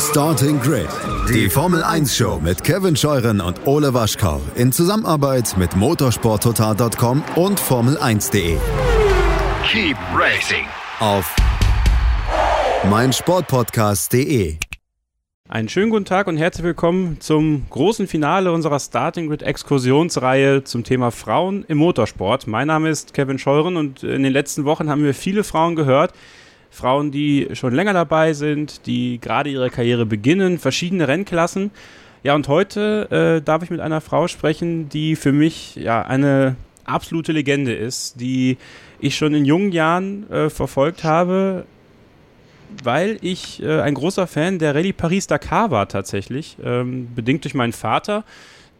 Starting Grid, die Formel 1 Show mit Kevin Scheuren und Ole Waschkau in Zusammenarbeit mit motorsporttotal.com und Formel1.de. Keep racing auf meinsportpodcast.de. Einen schönen guten Tag und herzlich willkommen zum großen Finale unserer Starting Grid Exkursionsreihe zum Thema Frauen im Motorsport. Mein Name ist Kevin Scheuren und in den letzten Wochen haben wir viele Frauen gehört, Frauen, die schon länger dabei sind, die gerade ihre Karriere beginnen, verschiedene Rennklassen. Ja, und heute äh, darf ich mit einer Frau sprechen, die für mich ja eine absolute Legende ist, die ich schon in jungen Jahren äh, verfolgt habe, weil ich äh, ein großer Fan der Rallye Paris-Dakar war tatsächlich, ähm, bedingt durch meinen Vater,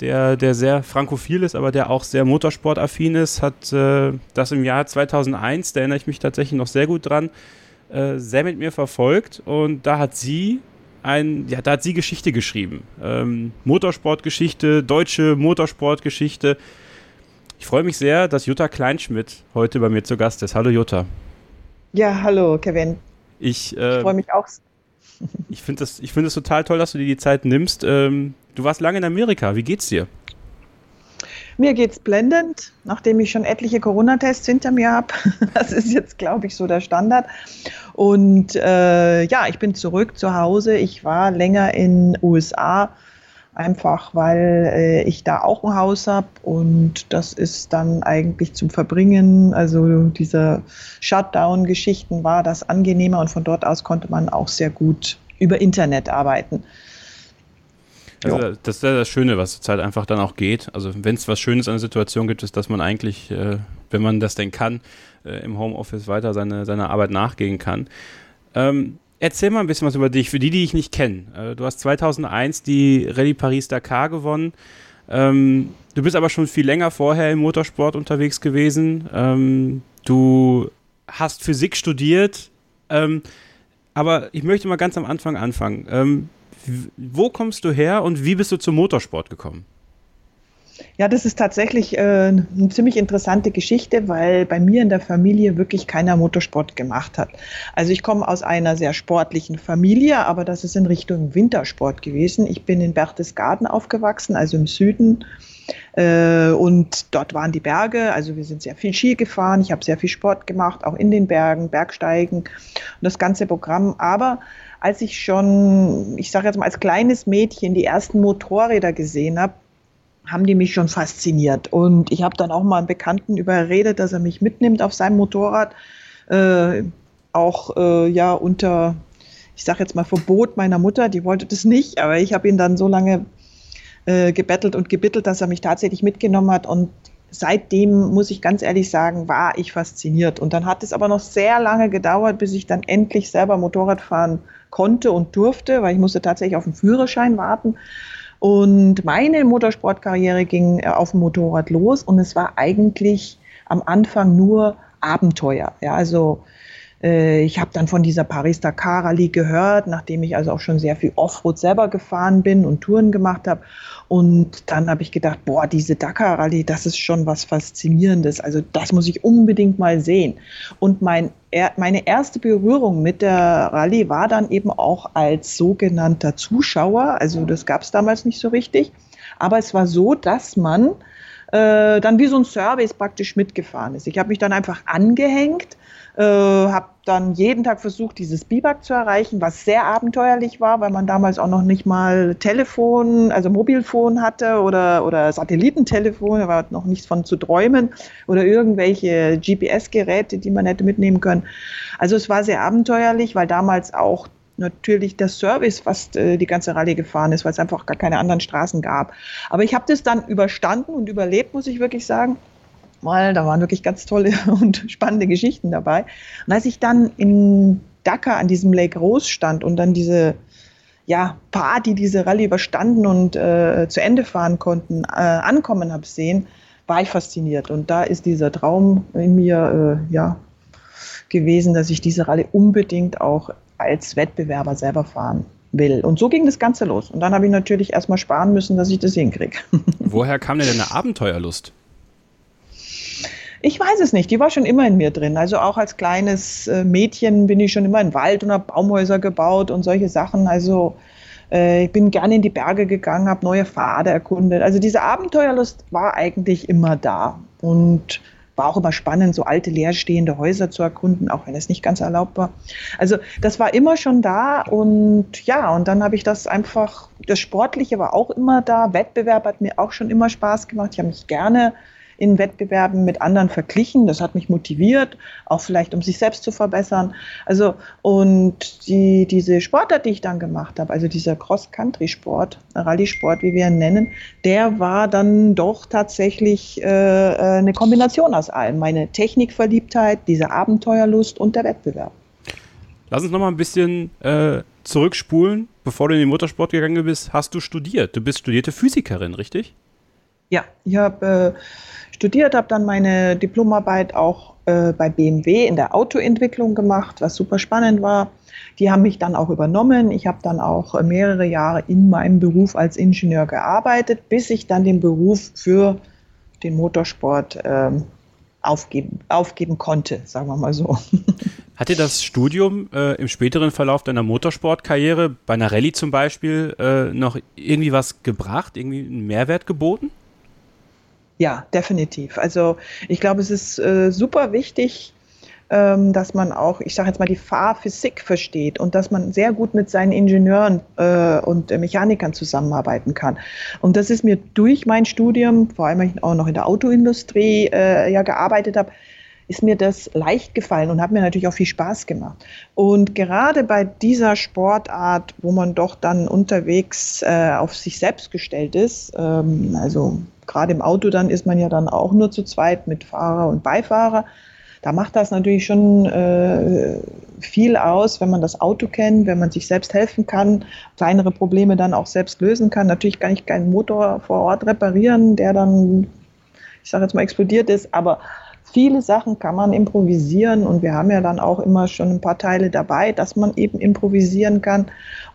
der, der sehr frankophil ist, aber der auch sehr motorsportaffin ist, hat äh, das im Jahr 2001, da erinnere ich mich tatsächlich noch sehr gut dran, äh, sehr mit mir verfolgt und da hat sie ein, ja, da hat sie Geschichte geschrieben. Ähm, Motorsportgeschichte, deutsche Motorsportgeschichte. Ich freue mich sehr, dass Jutta Kleinschmidt heute bei mir zu Gast ist. Hallo Jutta. Ja, hallo Kevin. Ich, äh, ich freue mich auch. ich finde es find total toll, dass du dir die Zeit nimmst. Ähm, du warst lange in Amerika. Wie geht's dir? Mir geht's blendend, nachdem ich schon etliche Corona-Tests hinter mir habe. Das ist jetzt, glaube ich, so der Standard. Und äh, ja, ich bin zurück zu Hause. Ich war länger in USA, einfach weil äh, ich da auch ein Haus habe und das ist dann eigentlich zum Verbringen. Also diese Shutdown-Geschichten war das angenehmer und von dort aus konnte man auch sehr gut über Internet arbeiten. Also das ist ja das Schöne, was zurzeit einfach dann auch geht. Also wenn es was Schönes an der Situation gibt, ist, dass man eigentlich, äh, wenn man das denn kann, äh, im Homeoffice weiter seine, seiner Arbeit nachgehen kann. Ähm, erzähl mal ein bisschen was über dich, für die, die ich nicht kenne. Äh, du hast 2001 die Rallye Paris-Dakar gewonnen. Ähm, du bist aber schon viel länger vorher im Motorsport unterwegs gewesen. Ähm, du hast Physik studiert. Ähm, aber ich möchte mal ganz am Anfang anfangen. Wo kommst du her und wie bist du zum Motorsport gekommen? Ja, das ist tatsächlich äh, eine ziemlich interessante Geschichte, weil bei mir in der Familie wirklich keiner Motorsport gemacht hat. Also ich komme aus einer sehr sportlichen Familie, aber das ist in Richtung Wintersport gewesen. Ich bin in Berchtesgaden aufgewachsen, also im Süden. Äh, und dort waren die Berge, also wir sind sehr viel Ski gefahren, ich habe sehr viel Sport gemacht, auch in den Bergen, Bergsteigen und das ganze Programm. Aber als ich schon, ich sage jetzt mal als kleines Mädchen die ersten Motorräder gesehen habe, haben die mich schon fasziniert. Und ich habe dann auch mal einen Bekannten überredet, dass er mich mitnimmt auf seinem Motorrad. Äh, auch äh, ja unter, ich sage jetzt mal, Verbot meiner Mutter, die wollte das nicht, aber ich habe ihn dann so lange äh, gebettelt und gebittelt, dass er mich tatsächlich mitgenommen hat. Und seitdem, muss ich ganz ehrlich sagen, war ich fasziniert. Und dann hat es aber noch sehr lange gedauert, bis ich dann endlich selber Motorrad fahren konnte und durfte, weil ich musste tatsächlich auf den Führerschein warten. Und meine Motorsportkarriere ging äh, auf dem Motorrad los und es war eigentlich am Anfang nur Abenteuer. Ja, also äh, ich habe dann von dieser Paris-Dakar Rallye gehört, nachdem ich also auch schon sehr viel Offroad selber gefahren bin und Touren gemacht habe. Und dann habe ich gedacht, boah, diese Dakar Rallye, das ist schon was Faszinierendes. Also das muss ich unbedingt mal sehen. Und mein, meine erste Berührung mit der Rallye war dann eben auch als sogenannter Zuschauer. Also das gab es damals nicht so richtig. Aber es war so, dass man äh, dann wie so ein Service praktisch mitgefahren ist. Ich habe mich dann einfach angehängt äh, habe dann jeden Tag versucht, dieses Biwak zu erreichen, was sehr abenteuerlich war, weil man damals auch noch nicht mal Telefon, also Mobilfon hatte oder, oder Satellitentelefon, da war noch nichts von zu träumen oder irgendwelche GPS-Geräte, die man hätte mitnehmen können. Also es war sehr abenteuerlich, weil damals auch natürlich der Service fast äh, die ganze Rallye gefahren ist, weil es einfach gar keine anderen Straßen gab. Aber ich habe das dann überstanden und überlebt, muss ich wirklich sagen weil da waren wirklich ganz tolle und spannende Geschichten dabei. Und als ich dann in Dakar an diesem Lake Rose stand und dann diese ja, paar, die diese Rallye überstanden und äh, zu Ende fahren konnten, äh, ankommen habe sehen, war ich fasziniert. Und da ist dieser Traum in mir äh, ja, gewesen, dass ich diese Rallye unbedingt auch als Wettbewerber selber fahren will. Und so ging das Ganze los. Und dann habe ich natürlich erstmal sparen müssen, dass ich das hinkriege. Woher kam denn deine Abenteuerlust? Ich weiß es nicht, die war schon immer in mir drin. Also auch als kleines äh, Mädchen bin ich schon immer im Wald und habe Baumhäuser gebaut und solche Sachen. Also äh, ich bin gerne in die Berge gegangen, habe neue Pfade erkundet. Also diese Abenteuerlust war eigentlich immer da. Und war auch immer spannend, so alte leerstehende Häuser zu erkunden, auch wenn es nicht ganz erlaubt war. Also das war immer schon da und ja, und dann habe ich das einfach, das Sportliche war auch immer da, Wettbewerb hat mir auch schon immer Spaß gemacht. Ich habe mich gerne in Wettbewerben mit anderen verglichen. Das hat mich motiviert, auch vielleicht um sich selbst zu verbessern. Also und die, diese Sportart, die ich dann gemacht habe, also dieser Cross-Country-Sport, Rallye-Sport, wie wir ihn nennen, der war dann doch tatsächlich äh, äh, eine Kombination aus allem. Meine Technikverliebtheit, diese Abenteuerlust und der Wettbewerb. Lass uns noch mal ein bisschen äh, zurückspulen. Bevor du in den Motorsport gegangen bist, hast du studiert. Du bist studierte Physikerin, richtig? Ja, ich habe äh, studiert, habe dann meine Diplomarbeit auch äh, bei BMW in der Autoentwicklung gemacht, was super spannend war. Die haben mich dann auch übernommen. Ich habe dann auch äh, mehrere Jahre in meinem Beruf als Ingenieur gearbeitet, bis ich dann den Beruf für den Motorsport äh, aufgeben, aufgeben konnte, sagen wir mal so. Hat dir das Studium äh, im späteren Verlauf deiner Motorsportkarriere, bei einer Rallye zum Beispiel, äh, noch irgendwie was gebracht, irgendwie einen Mehrwert geboten? Ja, definitiv. Also ich glaube, es ist äh, super wichtig, ähm, dass man auch, ich sage jetzt mal, die Fahrphysik versteht und dass man sehr gut mit seinen Ingenieuren äh, und äh, Mechanikern zusammenarbeiten kann. Und das ist mir durch mein Studium, vor allem weil ich auch noch in der Autoindustrie äh, ja gearbeitet habe, ist mir das leicht gefallen und hat mir natürlich auch viel Spaß gemacht. Und gerade bei dieser Sportart, wo man doch dann unterwegs äh, auf sich selbst gestellt ist, ähm, also gerade im Auto dann ist man ja dann auch nur zu zweit mit Fahrer und Beifahrer. Da macht das natürlich schon äh, viel aus, wenn man das Auto kennt, wenn man sich selbst helfen kann, kleinere Probleme dann auch selbst lösen kann. Natürlich kann ich keinen Motor vor Ort reparieren, der dann, ich sage jetzt mal, explodiert ist, aber viele Sachen kann man improvisieren und wir haben ja dann auch immer schon ein paar Teile dabei, dass man eben improvisieren kann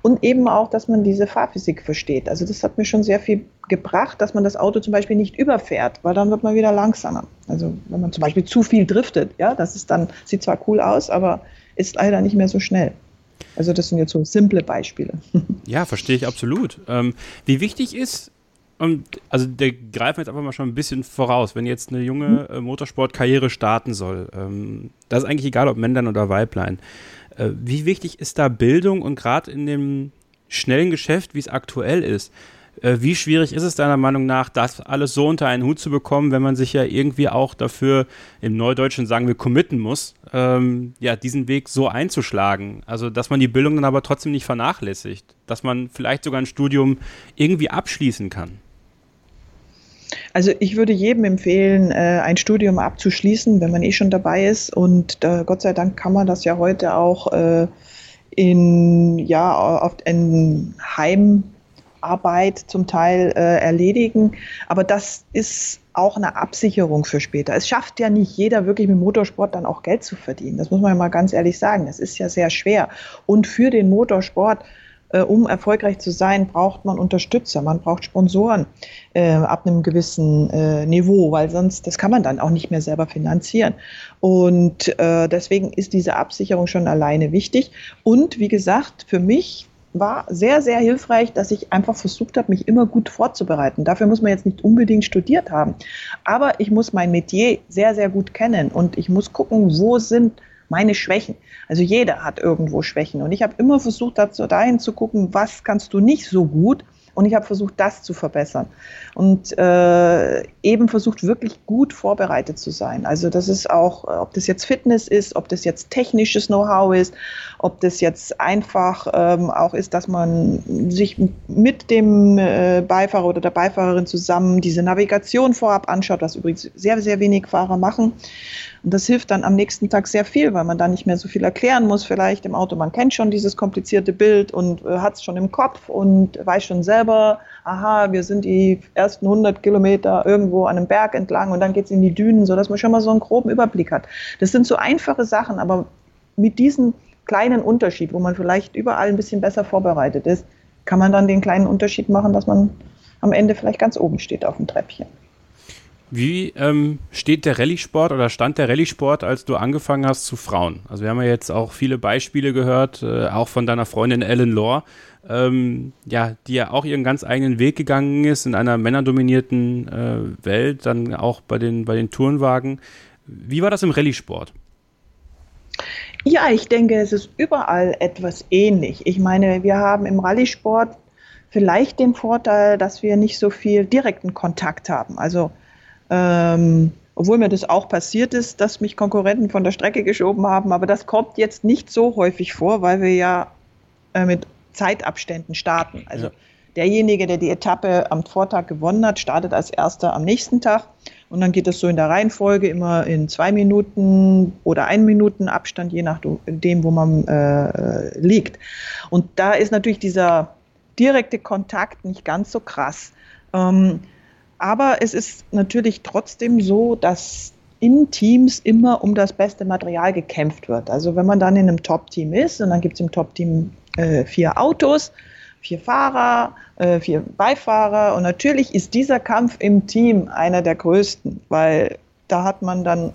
und eben auch, dass man diese Fahrphysik versteht. Also das hat mir schon sehr viel gebracht, dass man das Auto zum Beispiel nicht überfährt, weil dann wird man wieder langsamer. Also wenn man zum Beispiel zu viel driftet, ja, das ist dann, sieht zwar cool aus, aber ist leider nicht mehr so schnell. Also das sind jetzt so simple Beispiele. Ja, verstehe ich absolut. Ähm, wie wichtig ist und also der greifen jetzt einfach mal schon ein bisschen voraus, wenn jetzt eine junge äh, Motorsportkarriere starten soll. Ähm, das ist eigentlich egal, ob Männlein oder Weiblein. Äh, wie wichtig ist da Bildung und gerade in dem schnellen Geschäft, wie es aktuell ist, äh, wie schwierig ist es deiner Meinung nach, das alles so unter einen Hut zu bekommen, wenn man sich ja irgendwie auch dafür, im Neudeutschen sagen wir, committen muss, ähm, ja, diesen Weg so einzuschlagen? Also, dass man die Bildung dann aber trotzdem nicht vernachlässigt, dass man vielleicht sogar ein Studium irgendwie abschließen kann. Also ich würde jedem empfehlen, äh, ein Studium abzuschließen, wenn man eh schon dabei ist. Und äh, Gott sei Dank kann man das ja heute auch äh, in ja auf in Heimarbeit zum Teil erledigen. Aber das ist auch eine Absicherung für später. Es schafft ja nicht jeder wirklich mit Motorsport dann auch Geld zu verdienen. Das muss man ja mal ganz ehrlich sagen. Das ist ja sehr schwer. Und für den Motorsport um erfolgreich zu sein, braucht man Unterstützer, man braucht Sponsoren äh, ab einem gewissen äh, Niveau, weil sonst, das kann man dann auch nicht mehr selber finanzieren. Und äh, deswegen ist diese Absicherung schon alleine wichtig. Und wie gesagt, für mich war sehr, sehr hilfreich, dass ich einfach versucht habe, mich immer gut vorzubereiten. Dafür muss man jetzt nicht unbedingt studiert haben. Aber ich muss mein Metier sehr, sehr gut kennen und ich muss gucken, wo sind meine Schwächen. Also jeder hat irgendwo Schwächen. Und ich habe immer versucht, dazu, dahin zu gucken, was kannst du nicht so gut. Und ich habe versucht, das zu verbessern. Und äh, eben versucht, wirklich gut vorbereitet zu sein. Also das ist auch, ob das jetzt Fitness ist, ob das jetzt technisches Know-how ist, ob das jetzt einfach ähm, auch ist, dass man sich mit dem äh, Beifahrer oder der Beifahrerin zusammen diese Navigation vorab anschaut, was übrigens sehr, sehr wenig Fahrer machen Und das hilft dann am nächsten Tag sehr viel, weil man da nicht mehr so viel erklären muss vielleicht im Auto. Man kennt schon dieses komplizierte Bild und äh, hat es schon im Kopf und weiß schon selber, aha, wir sind die ersten 100 Kilometer irgendwo an einem Berg entlang und dann geht es in die Dünen, sodass man schon mal so einen groben Überblick hat. Das sind so einfache Sachen, aber mit diesem kleinen Unterschied, wo man vielleicht überall ein bisschen besser vorbereitet ist, kann man dann den kleinen Unterschied machen, dass man am Ende vielleicht ganz oben steht auf dem Treppchen. Wie ähm, steht der Rallye-Sport oder stand der Rallye-Sport, als du angefangen hast zu Frauen? Also wir haben ja jetzt auch viele Beispiele gehört, äh, auch von deiner Freundin Ellen Lohr, ähm, ja, die ja auch ihren ganz eigenen Weg gegangen ist in einer männerdominierten äh, Welt, dann auch bei den, bei den Tourenwagen. Wie war das im Rallye-Sport? Ja, ich denke, es ist überall etwas ähnlich. Ich meine, wir haben im Rallye-Sport vielleicht den Vorteil, dass wir nicht so viel direkten Kontakt haben. Also ähm, obwohl mir das auch passiert ist, dass mich Konkurrenten von der Strecke geschoben haben. Aber das kommt jetzt nicht so häufig vor, weil wir ja äh, mit Zeitabständen starten. Also ja. derjenige, der die Etappe am Vortag gewonnen hat, startet als erster am nächsten Tag. Und dann geht es so in der Reihenfolge immer in zwei Minuten oder ein Minuten Abstand, je nachdem, wo man äh, liegt. Und da ist natürlich dieser direkte Kontakt nicht ganz so krass. Ähm, aber es ist natürlich trotzdem so, dass in Teams immer um das beste Material gekämpft wird. Also wenn man dann in einem Top-Team ist und dann gibt es im Top-Team äh, vier Autos, vier Fahrer, äh, vier Beifahrer und natürlich ist dieser Kampf im Team einer der größten, weil da hat man dann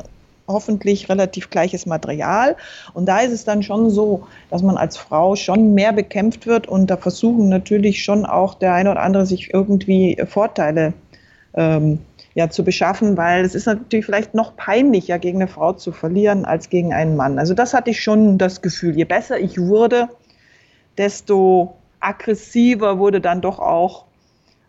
hoffentlich relativ gleiches Material. Und da ist es dann schon so, dass man als Frau schon mehr bekämpft wird und da versuchen natürlich schon auch der eine oder andere sich irgendwie Vorteile ähm, ja, zu beschaffen, weil es ist natürlich vielleicht noch peinlicher, gegen eine Frau zu verlieren, als gegen einen Mann. Also das hatte ich schon das Gefühl. Je besser ich wurde, desto aggressiver wurde dann doch auch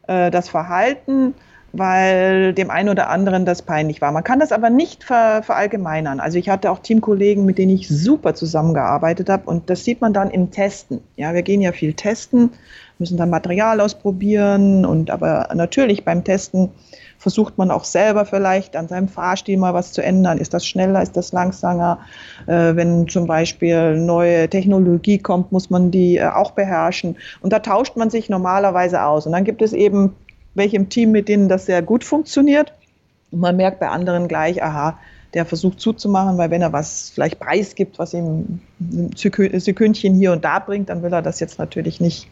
äh, das Verhalten, weil dem einen oder anderen das peinlich war. Man kann das aber nicht ver verallgemeinern. Also ich hatte auch Teamkollegen, mit denen ich super zusammengearbeitet habe und das sieht man dann im Testen. Ja, wir gehen ja viel testen müssen dann Material ausprobieren und aber natürlich beim Testen versucht man auch selber vielleicht an seinem Fahrstil mal was zu ändern. Ist das schneller, ist das langsamer? Äh, wenn zum Beispiel neue Technologie kommt, muss man die äh, auch beherrschen. Und da tauscht man sich normalerweise aus. Und dann gibt es eben welche im Team, mit denen das sehr gut funktioniert. Und man merkt bei anderen gleich, aha, der versucht zuzumachen, weil wenn er was vielleicht preisgibt, was ihm ein Sekündchen hier und da bringt, dann will er das jetzt natürlich nicht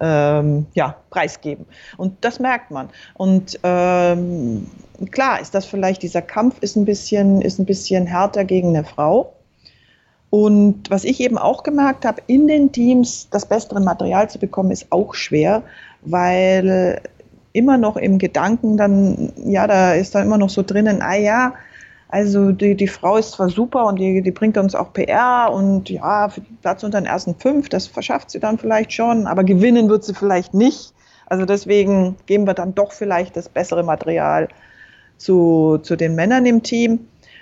ähm, ja, preisgeben. Und das merkt man. Und ähm, klar ist das vielleicht, dieser Kampf ist ein bisschen, ist ein bisschen härter gegen eine Frau. Und was ich eben auch gemerkt habe, in den Teams das bessere Material zu bekommen, ist auch schwer, weil immer noch im Gedanken dann, ja, da ist dann immer noch so drinnen, ah ja, also die, die Frau ist zwar super und die, die bringt uns auch PR und ja, Platz unter den ersten fünf, das verschafft sie dann vielleicht schon, aber gewinnen wird sie vielleicht nicht. Also deswegen geben wir dann doch vielleicht das bessere Material zu, zu den Männern im Team.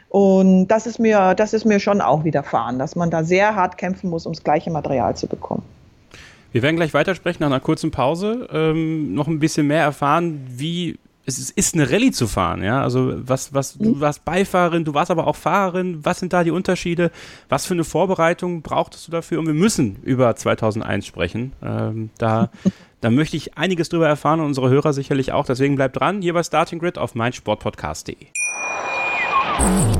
Und das ist mir, das ist mir schon auch widerfahren, dass man da sehr hart kämpfen muss, um das gleiche Material zu bekommen. Wir werden gleich weitersprechen nach einer kurzen Pause, ähm, noch ein bisschen mehr erfahren, wie es ist eine Rallye zu fahren, ja. Also was, was, du mhm. warst Beifahrerin, du warst aber auch Fahrerin. Was sind da die Unterschiede? Was für eine Vorbereitung brauchtest du dafür? Und wir müssen über 2001 sprechen. Ähm, da, da möchte ich einiges drüber erfahren und unsere Hörer sicherlich auch. Deswegen bleibt dran hier bei Starting Grid auf meinsportpodcast.de.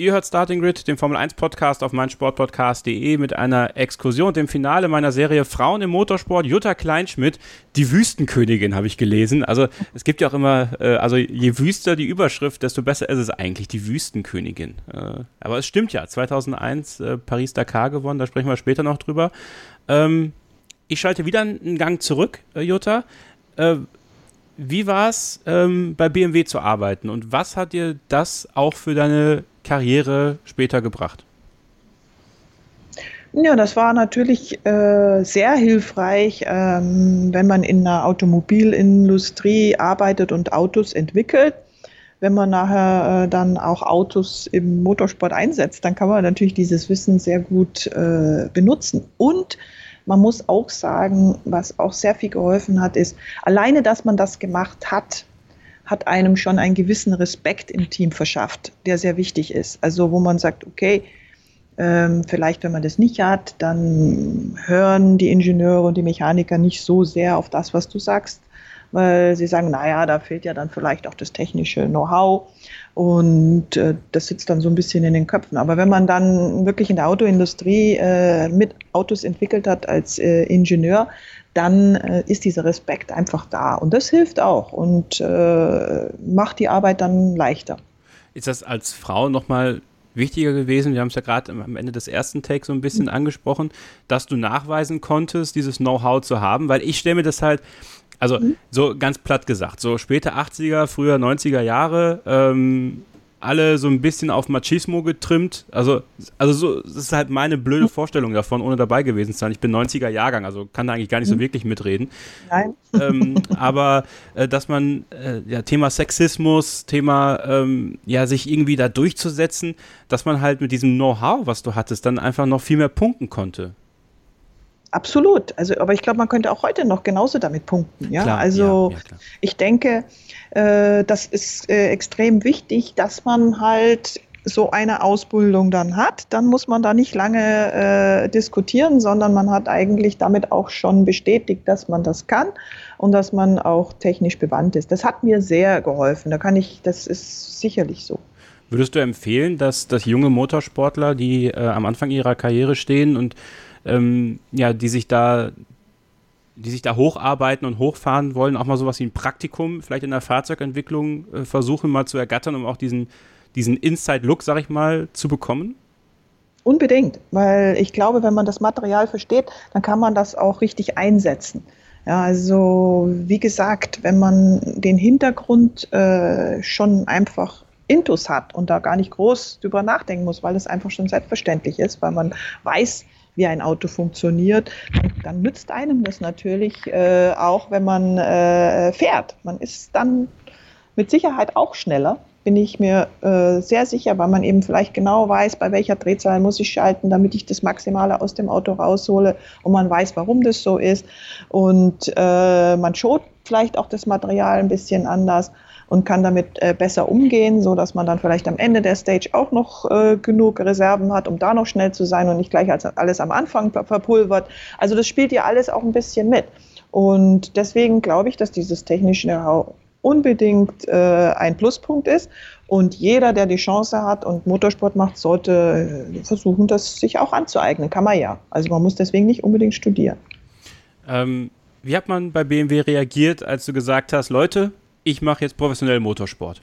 Ihr hört Starting Grid, den Formel 1 Podcast auf meinsportpodcast.de mit einer Exkursion, dem Finale meiner Serie Frauen im Motorsport. Jutta Kleinschmidt, die Wüstenkönigin, habe ich gelesen. Also es gibt ja auch immer, äh, also je wüster die Überschrift, desto besser ist es eigentlich, die Wüstenkönigin. Äh, aber es stimmt ja, 2001 äh, Paris-Dakar gewonnen, da sprechen wir später noch drüber. Ähm, ich schalte wieder einen Gang zurück, äh, Jutta. Äh, wie war es, ähm, bei BMW zu arbeiten und was hat dir das auch für deine Karriere später gebracht? Ja, das war natürlich äh, sehr hilfreich, ähm, wenn man in der Automobilindustrie arbeitet und Autos entwickelt. Wenn man nachher äh, dann auch Autos im Motorsport einsetzt, dann kann man natürlich dieses Wissen sehr gut äh, benutzen. Und man muss auch sagen, was auch sehr viel geholfen hat, ist, alleine, dass man das gemacht hat, hat einem schon einen gewissen Respekt im Team verschafft, der sehr wichtig ist. Also wo man sagt, okay, ähm, vielleicht, wenn man das nicht hat, dann hören die Ingenieure und die Mechaniker nicht so sehr auf das, was du sagst, weil sie sagen, naja, da fehlt ja dann vielleicht auch das technische Know-how und äh, das sitzt dann so ein bisschen in den Köpfen. Aber wenn man dann wirklich in der Autoindustrie äh, mit Autos entwickelt hat als äh, Ingenieur, dann äh, ist dieser Respekt einfach da und das hilft auch und äh, macht die Arbeit dann leichter. Ist das als Frau nochmal wichtiger gewesen, wir haben es ja gerade am Ende des ersten Takes so ein bisschen mhm. angesprochen, dass du nachweisen konntest, dieses Know-how zu haben, weil ich stelle mir das halt, also mhm. so ganz platt gesagt, so späte 80er, früher 90er Jahre, ähm, alle so ein bisschen auf Machismo getrimmt. Also, also so, das ist halt meine blöde Vorstellung davon, ohne dabei gewesen zu sein. Ich bin 90er Jahrgang, also kann da eigentlich gar nicht so mhm. wirklich mitreden. Nein. Ähm, aber äh, dass man, äh, ja, Thema Sexismus, Thema, ähm, ja, sich irgendwie da durchzusetzen, dass man halt mit diesem Know-how, was du hattest, dann einfach noch viel mehr punkten konnte. Absolut. Also, aber ich glaube, man könnte auch heute noch genauso damit punkten. Ja, klar, also ja, ja, ich denke, äh, das ist äh, extrem wichtig, dass man halt so eine Ausbildung dann hat, dann muss man da nicht lange äh, diskutieren, sondern man hat eigentlich damit auch schon bestätigt, dass man das kann und dass man auch technisch bewandt ist. Das hat mir sehr geholfen. Da kann ich, das ist sicherlich so. Würdest du empfehlen, dass, dass junge Motorsportler, die äh, am Anfang ihrer Karriere stehen und ähm, ja, die sich da die sich da hocharbeiten und hochfahren wollen, auch mal sowas wie ein Praktikum vielleicht in der Fahrzeugentwicklung äh, versuchen mal zu ergattern, um auch diesen, diesen Inside-Look, sag ich mal, zu bekommen? Unbedingt, weil ich glaube, wenn man das Material versteht, dann kann man das auch richtig einsetzen. Ja, also wie gesagt, wenn man den Hintergrund äh, schon einfach intus hat und da gar nicht groß drüber nachdenken muss, weil es einfach schon selbstverständlich ist, weil man weiß, wie ein Auto funktioniert, dann, nützt einem das natürlich äh, auch, wenn man äh, fährt. Man ist dann mit Sicherheit auch schneller, bin ich mir äh, sehr sicher, weil man eben vielleicht genau weiß, bei welcher Drehzahl muss ich schalten, damit ich das Maximale aus dem Auto raushole und man weiß, warum das so ist. Und äh, man schont vielleicht auch das Material ein bisschen anders und kann damit äh, besser umgehen, so dass man dann vielleicht am Ende der Stage auch noch äh, genug Reserven hat, um da noch schnell zu sein und nicht gleich als alles am Anfang verpulvert. Also das spielt ja alles auch ein bisschen mit. Und deswegen glaube ich, dass dieses technische Know-how unbedingt äh, ein Pluspunkt ist. Und jeder, der die Chance hat und Motorsport macht, sollte äh, versuchen, das sich auch anzueignen. Kann man ja. Also man muss deswegen nicht unbedingt studieren. Ähm, wie hat man bei BMW reagiert, als du gesagt hast, Leute, ich mache jetzt professionell Motorsport?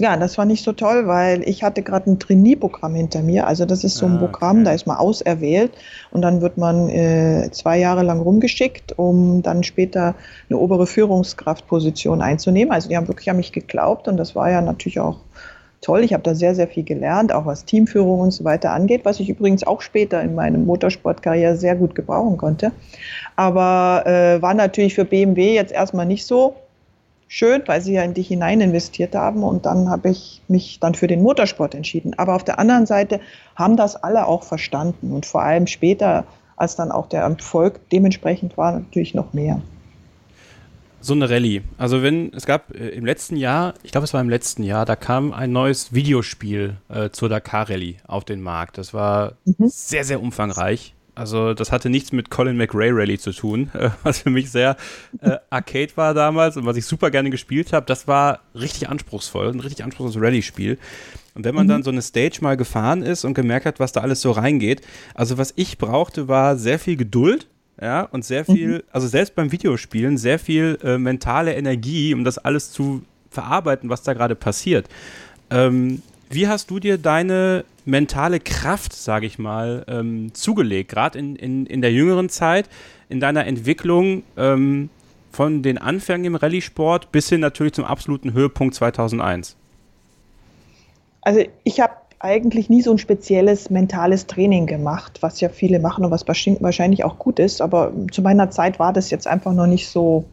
Ja, das war nicht so toll, weil ich hatte gerade ein Trainee-Programm hinter mir. Also das ist so ein ah, Programm, okay. da ist man auserwählt und dann wird man äh, zwei Jahre lang rumgeschickt, um dann später eine obere Führungskraftposition einzunehmen. Also die haben wirklich an mich geglaubt und das war ja natürlich auch toll. Ich habe da sehr, sehr viel gelernt, auch was Teamführung und so weiter angeht, was ich übrigens auch später in meinem Motorsportkarriere sehr gut gebrauchen konnte. Aber äh, war natürlich für BMW jetzt erstmal nicht so schön, weil sie ja in dich hinein investiert haben und dann habe ich mich dann für den Motorsport entschieden. Aber auf der anderen Seite haben das alle auch verstanden und vor allem später, als dann auch der Erfolg dementsprechend war, natürlich noch mehr. So eine Rallye. Also wenn, es gab äh, im letzten Jahr, ich glaube es war im letzten Jahr, da kam ein neues Videospiel äh, zur Dakar Rallye auf den Markt. Das war mhm. sehr, sehr umfangreich. Also das hatte nichts mit Colin McRae Rally zu tun, was für mich sehr äh, arcade war damals und was ich super gerne gespielt habe. Das war richtig anspruchsvoll, ein richtig anspruchsvolles Rallye-Spiel. Und wenn man mhm. dann so eine Stage mal gefahren ist und gemerkt hat, was da alles so reingeht, also was ich brauchte, war sehr viel Geduld, ja, und sehr viel, mhm. also selbst beim Videospielen, sehr viel äh, mentale Energie, um das alles zu verarbeiten, was da gerade passiert. Ähm, wie hast du dir deine mentale Kraft, sage ich mal, ähm, zugelegt, gerade in, in, in der jüngeren Zeit, in deiner Entwicklung ähm, von den Anfängen im Rallye-Sport bis hin natürlich zum absoluten Höhepunkt 2001? Also ich habe eigentlich nie so ein spezielles mentales Training gemacht, was ja viele machen und was wahrscheinlich auch gut ist. Aber zu meiner Zeit war das jetzt einfach noch nicht so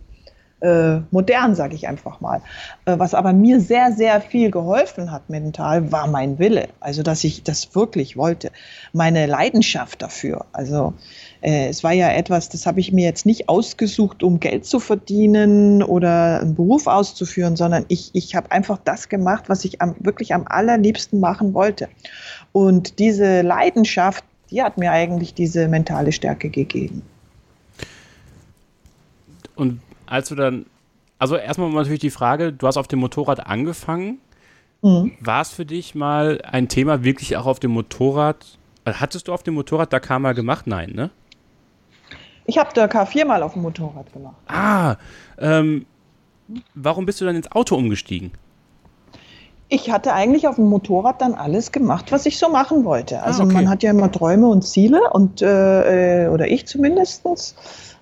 äh, modern, sage ich einfach mal. Äh, was aber mir sehr, sehr viel geholfen hat mental, war mein Wille. Also, dass ich das wirklich wollte. Meine Leidenschaft dafür. Also, äh, es war ja etwas, das habe ich mir jetzt nicht ausgesucht, um Geld zu verdienen oder einen Beruf auszuführen, sondern ich, ich habe einfach das gemacht, was ich am, wirklich am allerliebsten machen wollte. Und diese Leidenschaft, die hat mir eigentlich diese mentale Stärke gegeben. Und als du dann, also erstmal natürlich die Frage, du hast auf dem Motorrad angefangen. Mhm. War es für dich mal ein Thema, wirklich auch auf dem Motorrad? Äh, hattest du auf dem Motorrad Dakar mal gemacht? Nein, ne? Ich habe Dakar viermal auf dem Motorrad gemacht. Ah, ähm, warum bist du dann ins Auto umgestiegen? Ich hatte eigentlich auf dem Motorrad dann alles gemacht, was ich so machen wollte. Also ah, okay. man hat ja immer Träume und Ziele und äh, äh oder ich zumindestens.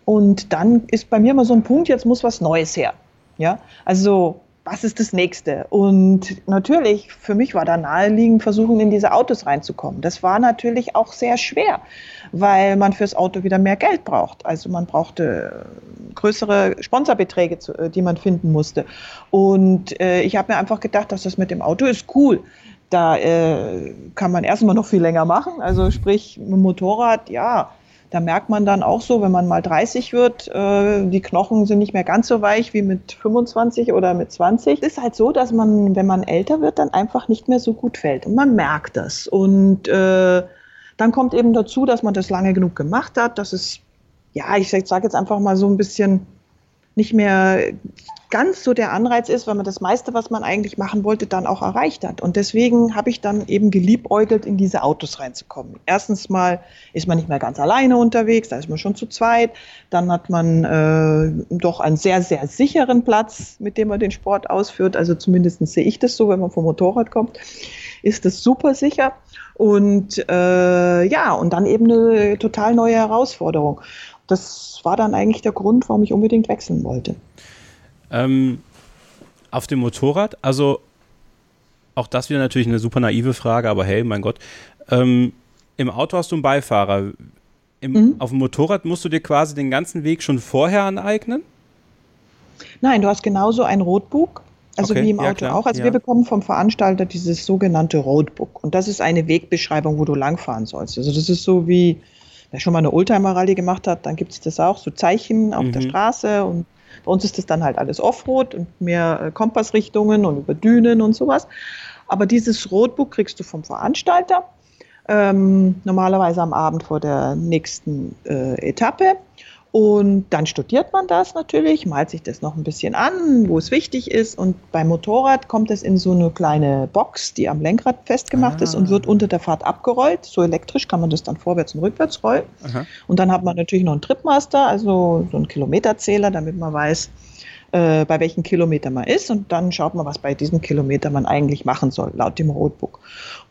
Und dann ist bei mir immer so ein Punkt, jetzt muss was Neues her. Ja, also was ist das nächste? Und natürlich, für mich war da naheliegend, versuchen, in diese Autos reinzukommen. Das war natürlich auch sehr schwer, weil man fürs Auto wieder mehr Geld braucht. Also man brauchte größere Sponsorbeträge, äh, die man finden musste. Und äh, ich habe mir einfach gedacht, dass das mit dem Auto ist cool. Da äh, kann man erstmal noch viel länger machen. Also sprich, mit dem Motorrad, ja, da merkt man dann auch so, wenn man mal 30 wird, äh, die Knochen sind nicht mehr ganz so weich wie mit 25 oder mit 20. Es ist halt so, dass man, wenn man älter wird, dann einfach nicht mehr so gut fällt. Und man merkt das. Und äh, dann kommt eben dazu, dass man das lange genug gemacht hat, dass es, ja, ich sage jetzt einfach mal so ein bisschen nicht mehr ganz so der Anreiz ist, weil man das meiste, was man eigentlich machen wollte, dann auch erreicht hat. Und deswegen habe ich dann eben geliebäugelt, in diese Autos reinzukommen. Erstens mal ist man nicht mehr ganz alleine unterwegs, da ist man schon zu zweit. Dann hat man äh, doch einen sehr, sehr sicheren Platz, mit dem man den Sport ausführt. Also zumindest sehe ich das so, wenn man vom Motorrad kommt, ist das super sicher. Und äh, ja, und dann eben eine total neue Herausforderung. Das war dann eigentlich der Grund, warum ich unbedingt wechseln wollte. Ähm, auf dem Motorrad, also auch das wieder natürlich eine super naive Frage, aber hey, mein Gott. Ähm, Im Auto hast du einen Beifahrer. Im, mhm. Auf dem Motorrad musst du dir quasi den ganzen Weg schon vorher aneignen? Nein, du hast genauso ein Roadbook, also okay, wie im Auto ja, auch. Also ja. wir bekommen vom Veranstalter dieses sogenannte Roadbook. Und das ist eine Wegbeschreibung, wo du langfahren sollst. Also das ist so wie, wer schon mal eine Oldtimer-Rallye gemacht hat, dann gibt es das auch, so Zeichen auf mhm. der Straße und bei uns ist das dann halt alles Offroad und mehr äh, Kompassrichtungen und über Dünen und sowas. Aber dieses Roadbook kriegst du vom Veranstalter, ähm, normalerweise am Abend vor der nächsten äh, Etappe. Und dann studiert man das natürlich, malt sich das noch ein bisschen an, wo es wichtig ist. Und beim Motorrad kommt es in so eine kleine Box, die am Lenkrad festgemacht ah. ist und wird unter der Fahrt abgerollt. So elektrisch kann man das dann vorwärts und rückwärts rollen. Aha. Und dann hat man natürlich noch einen Tripmaster, also so einen Kilometerzähler, damit man weiß, äh, bei welchem Kilometer man ist und dann schaut man, was bei diesem Kilometer man eigentlich machen soll, laut dem Roadbook.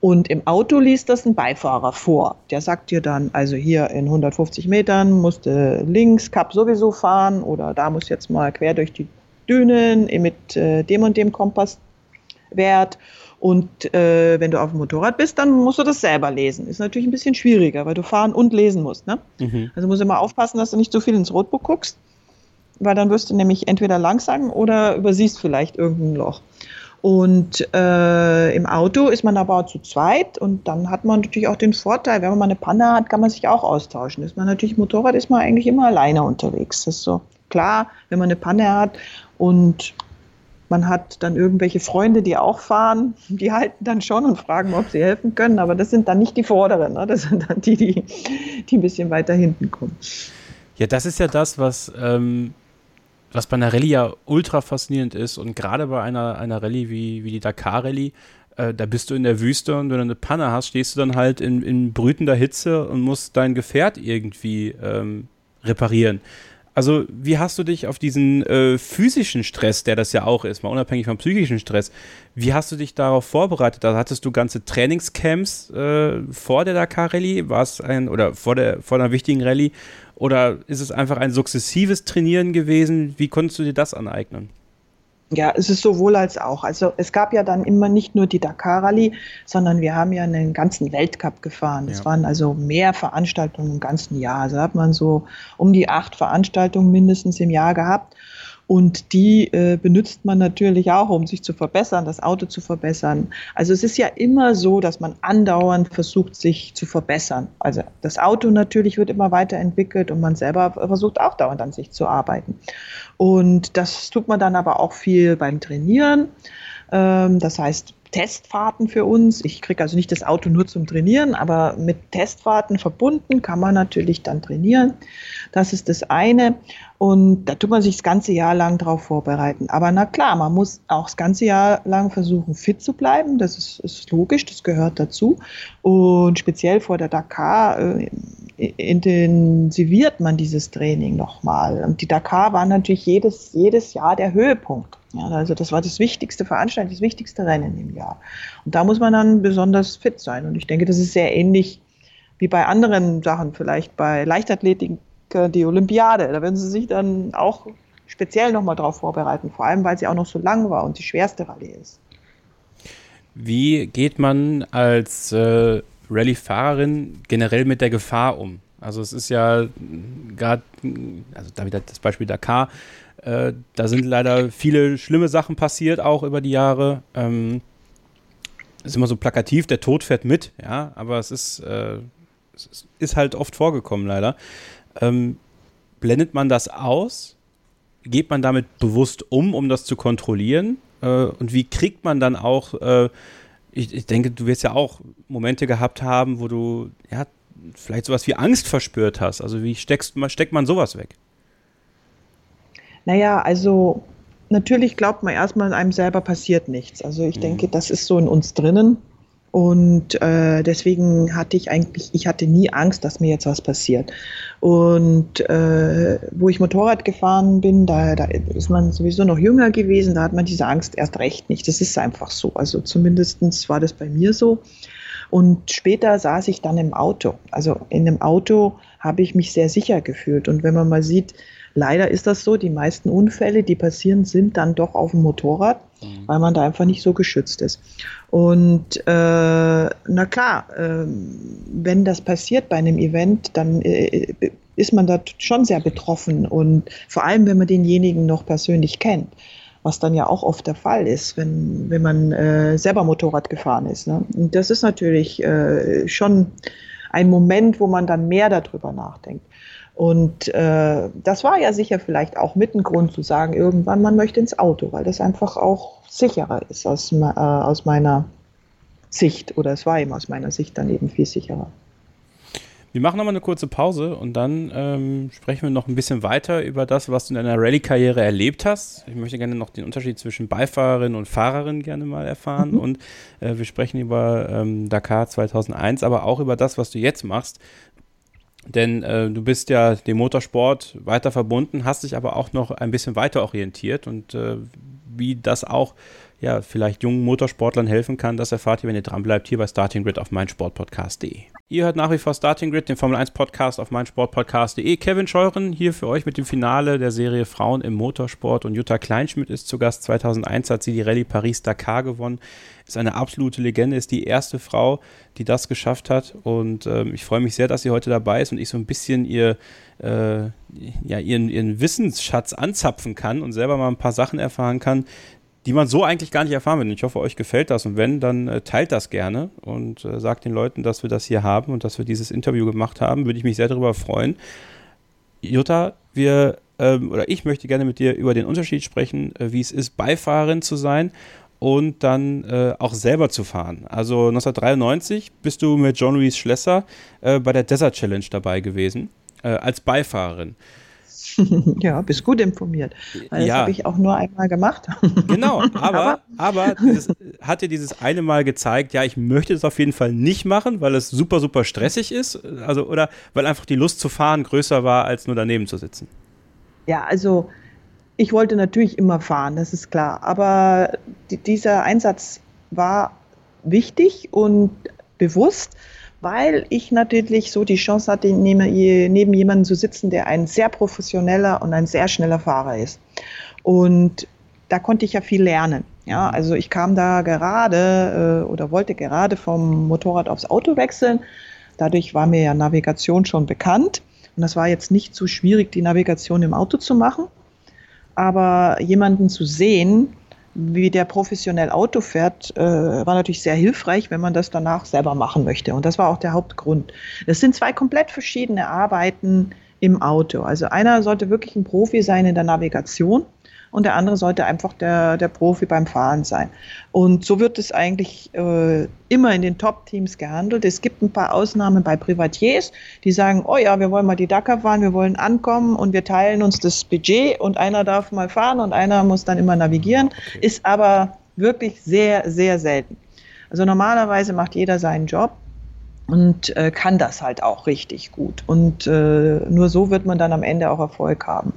Und im Auto liest das ein Beifahrer vor. Der sagt dir dann, also hier in 150 Metern musst du links Kap sowieso fahren oder da muss jetzt mal quer durch die Dünen mit äh, dem und dem Kompasswert. Und äh, wenn du auf dem Motorrad bist, dann musst du das selber lesen. Ist natürlich ein bisschen schwieriger, weil du fahren und lesen musst. Ne? Mhm. Also musst du immer aufpassen, dass du nicht so viel ins Roadbook guckst weil dann wirst du nämlich entweder langsam oder übersiehst vielleicht irgendein Loch. Und äh, im Auto ist man aber zu zweit und dann hat man natürlich auch den Vorteil, wenn man mal eine Panne hat, kann man sich auch austauschen. Ist man natürlich Motorrad, ist man eigentlich immer alleine unterwegs. Das ist so klar, wenn man eine Panne hat und man hat dann irgendwelche Freunde, die auch fahren, die halten dann schon und fragen, ob sie helfen können, aber das sind dann nicht die Vorderen, ne? das sind dann die, die, die ein bisschen weiter hinten kommen. Ja, das ist ja das, was ähm, was bei einer Rallye ja ultra faszinierend ist und gerade bei einer, einer Rallye wie, wie die Dakar Rallye, äh, da bist du in der Wüste und wenn du eine Panne hast, stehst du dann halt in, in brütender Hitze und musst dein Gefährt irgendwie ähm, reparieren. Also, wie hast du dich auf diesen äh, physischen Stress, der das ja auch ist, mal unabhängig vom psychischen Stress, wie hast du dich darauf vorbereitet? Da hattest du ganze Trainingscamps äh, vor der Dakar Rallye, war es ein oder vor der vor einer wichtigen Rallye oder ist es einfach ein sukzessives Trainieren gewesen? Wie konntest du dir das aneignen? Ja, es ist sowohl als auch. Also es gab ja dann immer nicht nur die Dakar Rallye, sondern wir haben ja einen ganzen Weltcup gefahren. Es ja. waren also mehr Veranstaltungen im ganzen Jahr. Also hat man so um die acht Veranstaltungen mindestens im Jahr gehabt. Und die äh, benutzt man natürlich auch, um sich zu verbessern, das Auto zu verbessern. Also es ist ja immer so, dass man andauernd versucht, sich zu verbessern. Also das Auto natürlich wird immer weiterentwickelt und man selber versucht auch dauernd an sich zu arbeiten. Und das tut man dann aber auch viel beim Trainieren. Ähm, das heißt, Testfahrten für uns. Ich kriege also nicht das Auto nur zum Trainieren, aber mit Testfahrten verbunden kann man natürlich dann trainieren. Das ist das eine. Und da tut man sich das ganze Jahr lang drauf vorbereiten. Aber na klar, man muss auch das ganze Jahr lang versuchen, fit zu bleiben. Das ist, ist logisch, das gehört dazu. Und speziell vor der Dakar äh, intensiviert man dieses Training nochmal. Und die Dakar war natürlich jedes, jedes Jahr der Höhepunkt. Ja, also das war das wichtigste Veranstaltung, das wichtigste Rennen im Jahr. Und da muss man dann besonders fit sein. Und ich denke, das ist sehr ähnlich wie bei anderen Sachen, vielleicht bei Leichtathletik die Olympiade. Da werden sie sich dann auch speziell nochmal drauf vorbereiten, vor allem weil sie auch noch so lang war und die schwerste Rallye ist. Wie geht man als äh, Rallye-Fahrerin generell mit der Gefahr um? Also es ist ja gerade, also da wieder das Beispiel Dakar, äh, da sind leider viele schlimme Sachen passiert, auch über die Jahre. Ähm, ist immer so plakativ, der Tod fährt mit, ja, aber es ist, äh, es ist halt oft vorgekommen, leider. Ähm, blendet man das aus? Geht man damit bewusst um, um das zu kontrollieren? Äh, und wie kriegt man dann auch, äh, ich, ich, denke, du wirst ja auch Momente gehabt haben, wo du ja, vielleicht sowas wie Angst verspürt hast. Also wie steckst, steckt man sowas weg? Naja, also natürlich glaubt man erstmal, einem selber passiert nichts. Also ich mhm. denke, das ist so in uns drinnen. Und äh, deswegen hatte ich eigentlich, ich hatte nie Angst, dass mir jetzt was passiert. Und äh, wo ich Motorrad gefahren bin, da, da ist man sowieso noch jünger gewesen, da hat man diese Angst erst recht nicht. Das ist einfach so. Also zumindest war das bei mir so. Und später saß ich dann im Auto. Also in dem Auto habe ich mich sehr sicher gefühlt. Und wenn man mal sieht, leider ist das so, die meisten Unfälle, die passieren, sind dann doch auf dem Motorrad, mhm. weil man da einfach nicht so geschützt ist. Und äh, na klar, äh, wenn das passiert bei einem Event, dann äh, ist man da schon sehr betroffen und vor allem, wenn man denjenigen noch persönlich kennt was dann ja auch oft der Fall ist, wenn, wenn man äh, selber Motorrad gefahren ist. Ne? Und das ist natürlich äh, schon ein Moment, wo man dann mehr darüber nachdenkt. Und äh, das war ja sicher vielleicht auch mit ein Grund zu sagen, irgendwann man möchte ins Auto, weil das einfach auch sicherer ist aus, äh, aus meiner Sicht. Oder es war eben aus meiner Sicht dann eben viel sicherer. Wir machen nochmal eine kurze Pause und dann ähm, sprechen wir noch ein bisschen weiter über das, was du in deiner Rallye-Karriere erlebt hast. Ich möchte gerne noch den Unterschied zwischen Beifahrerin und Fahrerin gerne mal erfahren. Mhm. Und äh, wir sprechen über ähm, Dakar 2001, aber auch über das, was du jetzt machst. Denn äh, du bist ja dem Motorsport weiter verbunden, hast dich aber auch noch ein bisschen weiter orientiert und äh, wie das auch ja, vielleicht jungen Motorsportlern helfen kann, das erfahrt ihr, wenn ihr dranbleibt, hier bei Starting Grid auf meinsportpodcast.de. Ihr hört nach wie vor Starting Grid, den Formel 1 Podcast auf meinsportpodcast.de. Kevin Scheuren hier für euch mit dem Finale der Serie Frauen im Motorsport und Jutta Kleinschmidt ist zu Gast. 2001 hat sie die Rallye Paris-Dakar gewonnen. Ist eine absolute Legende, ist die erste Frau, die das geschafft hat und ähm, ich freue mich sehr, dass sie heute dabei ist und ich so ein bisschen ihr, äh, ja, ihren, ihren Wissensschatz anzapfen kann und selber mal ein paar Sachen erfahren kann, die man so eigentlich gar nicht erfahren will. Ich hoffe, euch gefällt das und wenn, dann äh, teilt das gerne und äh, sagt den Leuten, dass wir das hier haben und dass wir dieses Interview gemacht haben. Würde ich mich sehr darüber freuen. Jutta, wir ähm, oder ich möchte gerne mit dir über den Unterschied sprechen, äh, wie es ist, Beifahrerin zu sein und dann äh, auch selber zu fahren. Also 1993 bist du mit John Louis Schlesser äh, bei der Desert Challenge dabei gewesen, äh, als Beifahrerin. ja, bist gut informiert. Das ja. habe ich auch nur einmal gemacht. genau, aber, aber dieses, hat dir dieses eine Mal gezeigt, ja, ich möchte es auf jeden Fall nicht machen, weil es super, super stressig ist. Also, oder weil einfach die Lust zu fahren größer war, als nur daneben zu sitzen. Ja, also ich wollte natürlich immer fahren, das ist klar. Aber die, dieser Einsatz war wichtig und bewusst weil ich natürlich so die Chance hatte, neben, jemandem zu sitzen, der ein sehr professioneller und ein sehr schneller Fahrer ist. Und da konnte ich ja viel lernen. Ja, also ich kam da gerade äh, oder wollte gerade vom Motorrad aufs Auto wechseln. Dadurch war mir ja Navigation schon bekannt. Und das war jetzt nicht so schwierig, die Navigation im Auto zu machen. Aber jemanden zu sehen, wie der professionell Auto fährt, äh, war natürlich sehr hilfreich, wenn man das danach selber machen möchte. Und das war auch der Hauptgrund. Es sind zwei komplett verschiedene Arbeiten im Auto. Also einer sollte wirklich ein Profi sein in der Navigation und der andere sollte einfach der, der Profi beim Fahren sein. Und so wird es eigentlich äh, immer in den Top-Teams gehandelt. Es gibt ein paar Ausnahmen bei Privatiers, die sagen, oh ja, wir wollen mal die Dakar fahren, wir wollen ankommen und wir teilen uns das Budget und einer darf mal fahren und einer muss dann immer navigieren, okay. ist aber wirklich sehr, sehr selten. Also normalerweise macht jeder seinen Job und äh, kann das halt auch richtig gut. Und äh, nur so wird man dann am Ende auch Erfolg haben.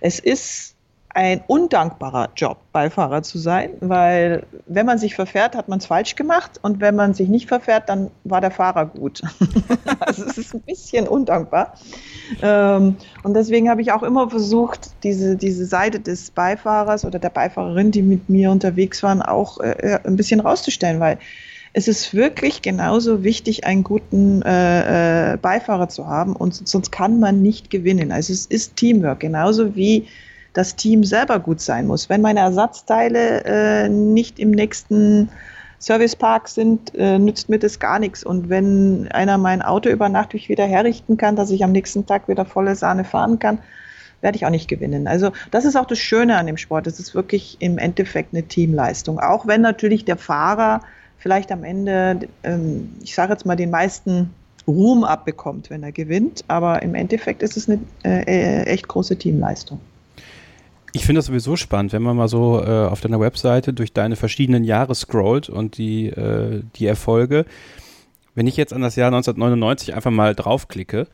Es ist ein undankbarer Job, Beifahrer zu sein, weil wenn man sich verfährt, hat man es falsch gemacht und wenn man sich nicht verfährt, dann war der Fahrer gut. also es ist ein bisschen undankbar. Ähm, und deswegen habe ich auch immer versucht, diese, diese Seite des Beifahrers oder der Beifahrerin, die mit mir unterwegs waren, auch äh, ein bisschen rauszustellen, weil es ist wirklich genauso wichtig, einen guten äh, äh, Beifahrer zu haben und sonst kann man nicht gewinnen. Also es ist Teamwork, genauso wie das Team selber gut sein muss. Wenn meine Ersatzteile äh, nicht im nächsten Servicepark sind, äh, nützt mir das gar nichts. Und wenn einer mein Auto über Nacht wieder herrichten kann, dass ich am nächsten Tag wieder volle Sahne fahren kann, werde ich auch nicht gewinnen. Also das ist auch das Schöne an dem Sport. Es ist wirklich im Endeffekt eine Teamleistung. Auch wenn natürlich der Fahrer vielleicht am Ende, ähm, ich sage jetzt mal, den meisten Ruhm abbekommt, wenn er gewinnt. Aber im Endeffekt ist es eine äh, äh echt große Teamleistung. Ich finde das sowieso spannend, wenn man mal so äh, auf deiner Webseite durch deine verschiedenen Jahre scrollt und die, äh, die Erfolge. Wenn ich jetzt an das Jahr 1999 einfach mal draufklicke,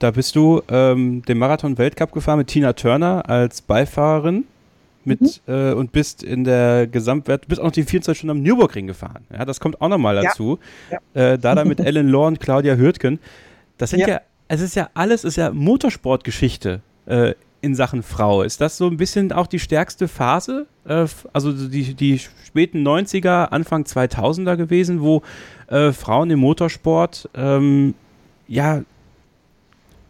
da bist du ähm, den Marathon-Weltcup gefahren mit Tina Turner als Beifahrerin mit mhm. äh, und bist in der Gesamtwert, bist auch noch die 24 Stunden am Nürburgring gefahren. Ja, das kommt auch nochmal dazu. Ja. Ja. Äh, da dann mit Ellen Law und Claudia Hürtgen. Das sind ja. ja, es ist ja alles, ist ja Motorsportgeschichte äh, in Sachen Frau. Ist das so ein bisschen auch die stärkste Phase? Äh, also die, die späten 90er, Anfang 2000er gewesen, wo äh, Frauen im Motorsport ähm, ja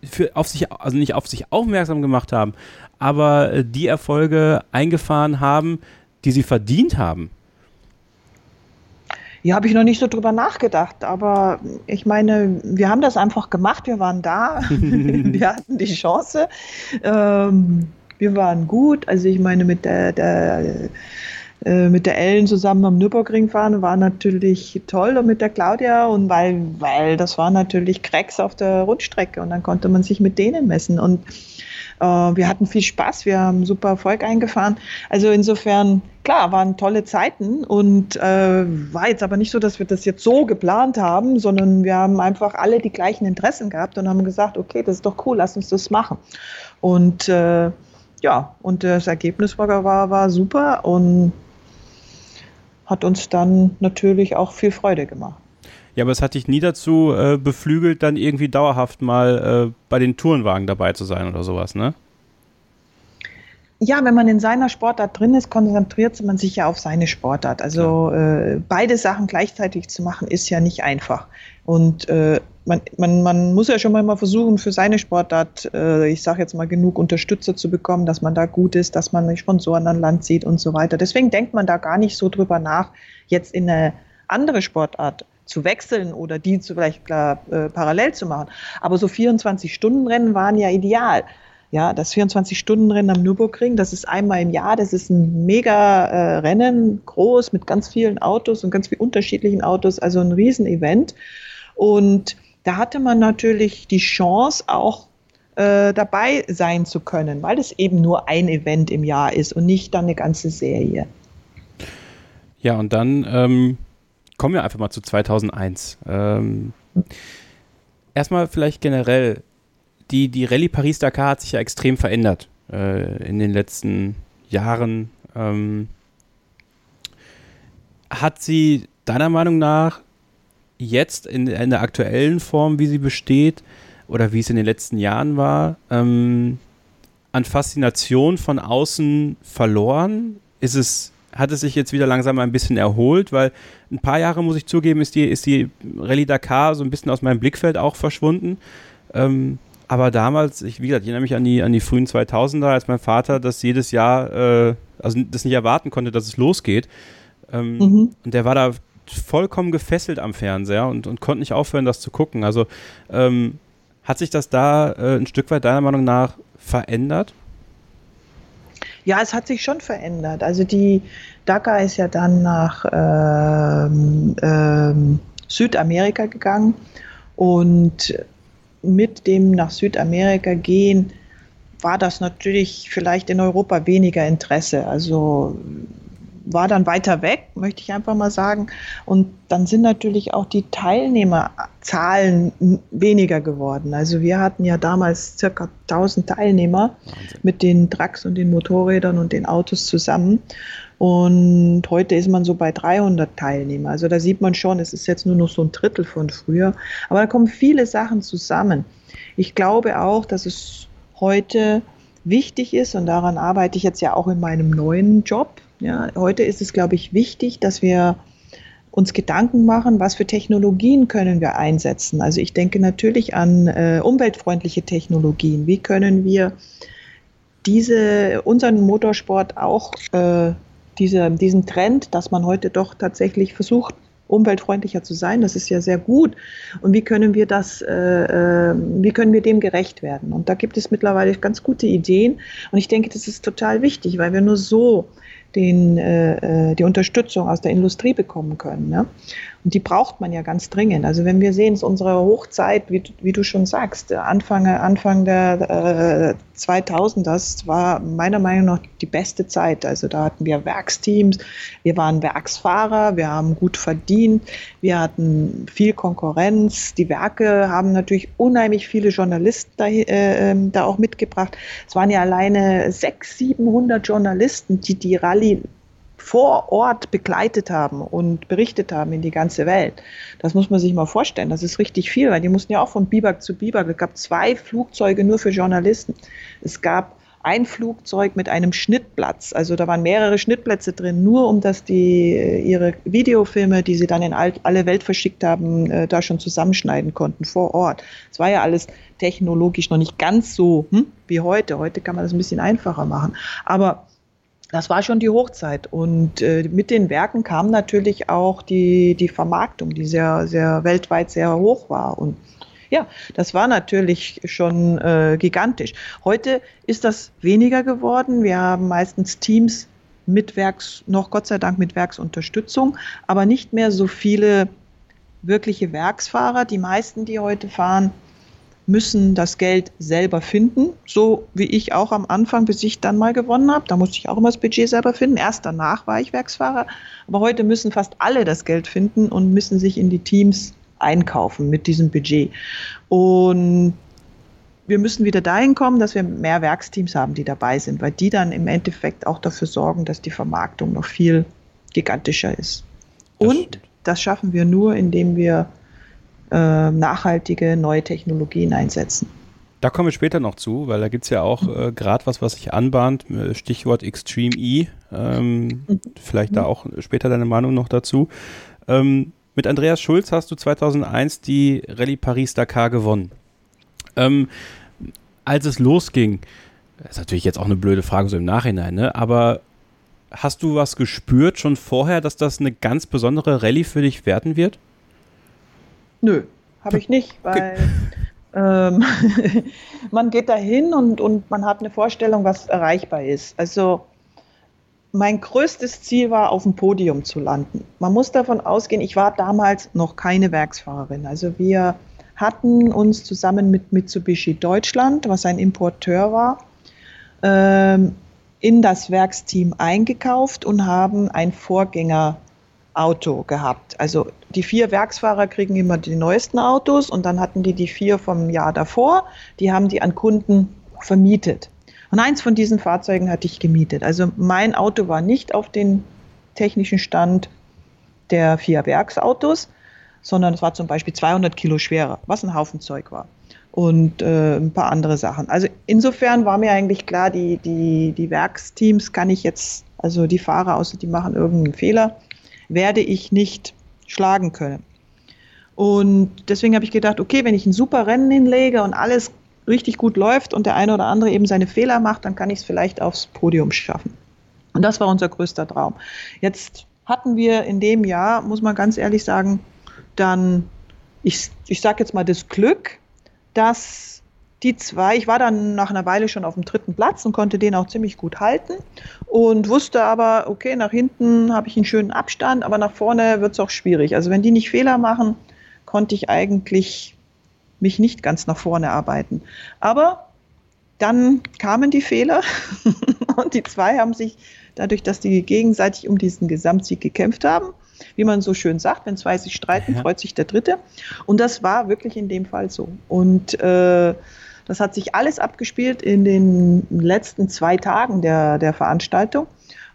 für, auf sich, also nicht auf sich aufmerksam gemacht haben, aber äh, die Erfolge eingefahren haben, die sie verdient haben. Ja, habe ich noch nicht so drüber nachgedacht, aber ich meine, wir haben das einfach gemacht, wir waren da, wir hatten die Chance, ähm, wir waren gut, also ich meine, mit der, der äh, mit der Ellen zusammen am Nürburgring fahren war natürlich toll und mit der Claudia und weil, weil das war natürlich Cracks auf der Rundstrecke und dann konnte man sich mit denen messen und wir hatten viel Spaß, wir haben super Erfolg eingefahren. Also insofern, klar, waren tolle Zeiten und äh, war jetzt aber nicht so, dass wir das jetzt so geplant haben, sondern wir haben einfach alle die gleichen Interessen gehabt und haben gesagt, okay, das ist doch cool, lass uns das machen. Und äh, ja, und das Ergebnis war, war, war super und hat uns dann natürlich auch viel Freude gemacht. Ja, aber es hat dich nie dazu äh, beflügelt, dann irgendwie dauerhaft mal äh, bei den Tourenwagen dabei zu sein oder sowas, ne? Ja, wenn man in seiner Sportart drin ist, konzentriert man sich ja auf seine Sportart. Also äh, beide Sachen gleichzeitig zu machen, ist ja nicht einfach. Und äh, man, man, man muss ja schon mal versuchen, für seine Sportart, äh, ich sage jetzt mal, genug Unterstützer zu bekommen, dass man da gut ist, dass man Sponsoren an Land sieht und so weiter. Deswegen denkt man da gar nicht so drüber nach, jetzt in eine andere Sportart zu wechseln oder die zu vielleicht klar, äh, parallel zu machen. Aber so 24-Stunden-Rennen waren ja ideal. Ja, das 24-Stunden-Rennen am Nürburgring, das ist einmal im Jahr, das ist ein mega äh, Rennen, groß, mit ganz vielen Autos und ganz vielen unterschiedlichen Autos, also ein Riesenevent. Und da hatte man natürlich die Chance, auch äh, dabei sein zu können, weil es eben nur ein Event im Jahr ist und nicht dann eine ganze Serie. Ja, und dann ähm, kommen wir einfach mal zu 2001. Ähm, erstmal vielleicht generell, die, die Rallye Paris-Dakar hat sich ja extrem verändert äh, in den letzten Jahren. Ähm, hat sie deiner Meinung nach jetzt in, in, der aktuellen Form, wie sie besteht, oder wie es in den letzten Jahren war, ähm, an Faszination von außen verloren? ist es, hat es sich jetzt wieder langsam ein bisschen erholt, weil ein paar Jahre, muss ich zugeben, ist die, ist die Rallye Dakar so ein bisschen aus meinem Blickfeld auch verschwunden. Ähm, aber damals, ich, wie gesagt, ich erinnere mich an die, an die frühen 2000er, als mein Vater das jedes Jahr, äh, also das nicht erwarten konnte, dass es losgeht. Ähm, mhm. Und der war da vollkommen gefesselt am Fernseher und, und konnte nicht aufhören, das zu gucken. Also ähm, hat sich das da äh, ein Stück weit deiner Meinung nach verändert? Ja, es hat sich schon verändert. Also die Dakar ist ja dann nach ähm, ähm, Südamerika gegangen und mit dem nach Südamerika gehen war das natürlich vielleicht in Europa weniger Interesse. Also war dann weiter weg, möchte ich einfach mal sagen. Und dann sind natürlich auch die Teilnehmerzahlen weniger geworden. Also wir hatten ja damals circa 1000 Teilnehmer Wahnsinn. mit den Trucks und den Motorrädern und den Autos zusammen. Und heute ist man so bei 300 Teilnehmer. Also da sieht man schon, es ist jetzt nur noch so ein Drittel von früher. Aber da kommen viele Sachen zusammen. Ich glaube auch, dass es heute wichtig ist, und daran arbeite ich jetzt ja auch in meinem neuen Job, ja, heute ist es, glaube ich, wichtig, dass wir uns Gedanken machen, was für Technologien können wir einsetzen. Also ich denke natürlich an äh, umweltfreundliche Technologien. Wie können wir diese, unseren Motorsport auch äh, diese, diesen Trend, dass man heute doch tatsächlich versucht, umweltfreundlicher zu sein. Das ist ja sehr gut. Und wie können wir das, äh, äh wie können wir dem gerecht werden? Und da gibt es mittlerweile ganz gute Ideen. Und ich denke, das ist total wichtig, weil wir nur so den, äh, äh, die Unterstützung aus der Industrie bekommen können. Ne? Und die braucht man ja ganz dringend. Also wenn wir sehen, es ist unsere Hochzeit, wie, wie du schon sagst, Anfang, Anfang der äh, 2000, das war meiner Meinung nach die beste Zeit. Also da hatten wir Werksteams, wir waren Werksfahrer, wir haben gut verdient, wir hatten viel Konkurrenz. Die Werke haben natürlich unheimlich viele Journalisten da, äh, ähm, da auch mitgebracht. Es waren ja alleine 600, 700 Journalisten, die die Rallye vor Ort begleitet haben und berichtet haben in die ganze Welt. Das muss man sich mal vorstellen. Das ist richtig viel, weil die mussten ja auch von Biberg zu Biberg. Es gab zwei Flugzeuge nur für Journalisten. Es gab ein Flugzeug mit einem Schnittplatz. Also da waren mehrere Schnittplätze drin, nur um dass die ihre Videofilme, die sie dann in alle Welt verschickt haben, äh, da schon zusammenschneiden konnten vor Ort. Es war ja alles technologisch noch nicht ganz so hm, wie heute. Heute kann man das ein bisschen einfacher machen. Aber das war schon die Hochzeit. Und äh, mit den Werken kam natürlich auch die, die Vermarktung, die sehr, sehr weltweit sehr hoch war. Und ja, das war natürlich schon äh, gigantisch. Heute ist das weniger geworden. Wir haben meistens Teams mit Werks, noch Gott sei Dank mit Werksunterstützung, aber nicht mehr so viele wirkliche Werksfahrer. Die meisten, die heute fahren, müssen das Geld selber finden, so wie ich auch am Anfang, bis ich dann mal gewonnen habe. Da musste ich auch immer das Budget selber finden. Erst danach war ich Werksfahrer. Aber heute müssen fast alle das Geld finden und müssen sich in die Teams einkaufen mit diesem Budget. Und wir müssen wieder dahin kommen, dass wir mehr Werksteams haben, die dabei sind, weil die dann im Endeffekt auch dafür sorgen, dass die Vermarktung noch viel gigantischer ist. Das Und das schaffen wir nur, indem wir äh, nachhaltige neue Technologien einsetzen. Da kommen wir später noch zu, weil da gibt es ja auch äh, gerade was, was sich anbahnt, äh, Stichwort Extreme E. Ähm, mhm. Vielleicht da auch später deine Meinung noch dazu. Ähm, mit Andreas Schulz hast du 2001 die Rallye Paris-Dakar gewonnen. Ähm, als es losging, das ist natürlich jetzt auch eine blöde Frage so im Nachhinein, ne? aber hast du was gespürt schon vorher, dass das eine ganz besondere Rallye für dich werden wird? Nö, habe ich nicht, weil ähm, man geht dahin und, und man hat eine Vorstellung, was erreichbar ist. Also mein größtes Ziel war, auf dem Podium zu landen. Man muss davon ausgehen, ich war damals noch keine Werksfahrerin. Also wir hatten uns zusammen mit Mitsubishi Deutschland, was ein Importeur war, ähm, in das Werksteam eingekauft und haben ein Vorgänger Auto gehabt. Also die vier Werksfahrer kriegen immer die neuesten Autos und dann hatten die die vier vom Jahr davor, die haben die an Kunden vermietet. Und eins von diesen Fahrzeugen hatte ich gemietet. Also mein Auto war nicht auf den technischen Stand der vier Werksautos, sondern es war zum Beispiel 200 Kilo schwerer, was ein Haufen Zeug war. Und äh, ein paar andere Sachen. Also insofern war mir eigentlich klar, die, die, die Werksteams kann ich jetzt also die Fahrer, außer die machen irgendeinen Fehler, werde ich nicht schlagen können. Und deswegen habe ich gedacht, okay, wenn ich ein super Rennen hinlege und alles richtig gut läuft und der eine oder andere eben seine Fehler macht, dann kann ich es vielleicht aufs Podium schaffen. Und das war unser größter Traum. Jetzt hatten wir in dem Jahr, muss man ganz ehrlich sagen, dann, ich, ich sage jetzt mal das Glück, dass die zwei, ich war dann nach einer Weile schon auf dem dritten Platz und konnte den auch ziemlich gut halten und wusste aber, okay, nach hinten habe ich einen schönen Abstand, aber nach vorne wird es auch schwierig. Also wenn die nicht Fehler machen, konnte ich eigentlich mich nicht ganz nach vorne arbeiten. Aber dann kamen die Fehler und die zwei haben sich dadurch, dass die gegenseitig um diesen Gesamtsieg gekämpft haben, wie man so schön sagt, wenn zwei sich streiten, ja. freut sich der Dritte. Und das war wirklich in dem Fall so. Und äh, das hat sich alles abgespielt in den letzten zwei Tagen der, der Veranstaltung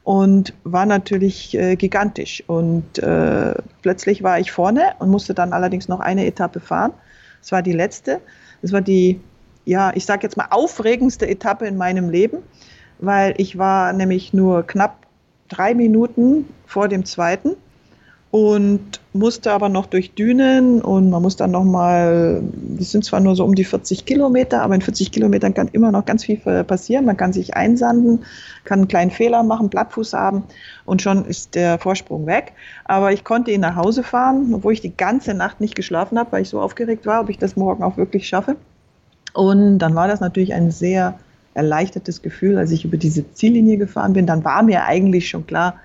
und war natürlich äh, gigantisch. Und äh, plötzlich war ich vorne und musste dann allerdings noch eine Etappe fahren. Es war die letzte. Es war die, ja, ich sage jetzt mal aufregendste Etappe in meinem Leben, weil ich war nämlich nur knapp drei Minuten vor dem zweiten und musste aber noch durch Dünen und man muss dann nochmal, das sind zwar nur so um die 40 Kilometer, aber in 40 Kilometern kann immer noch ganz viel passieren. Man kann sich einsanden, kann einen kleinen Fehler machen, Blattfuß haben und schon ist der Vorsprung weg. Aber ich konnte ihn nach Hause fahren, obwohl ich die ganze Nacht nicht geschlafen habe, weil ich so aufgeregt war, ob ich das morgen auch wirklich schaffe. Und dann war das natürlich ein sehr erleichtertes Gefühl, als ich über diese Ziellinie gefahren bin. Dann war mir eigentlich schon klar,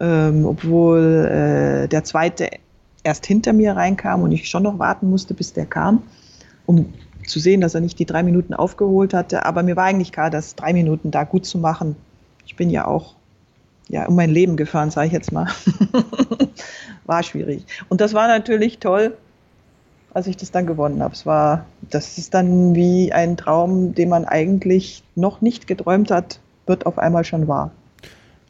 ähm, obwohl äh, der zweite erst hinter mir reinkam und ich schon noch warten musste, bis der kam, um zu sehen, dass er nicht die drei Minuten aufgeholt hatte. Aber mir war eigentlich klar, dass drei Minuten da gut zu machen. Ich bin ja auch ja, um mein Leben gefahren, sage ich jetzt mal. war schwierig. Und das war natürlich toll, als ich das dann gewonnen habe. Es war, das ist dann wie ein Traum, den man eigentlich noch nicht geträumt hat, wird auf einmal schon wahr.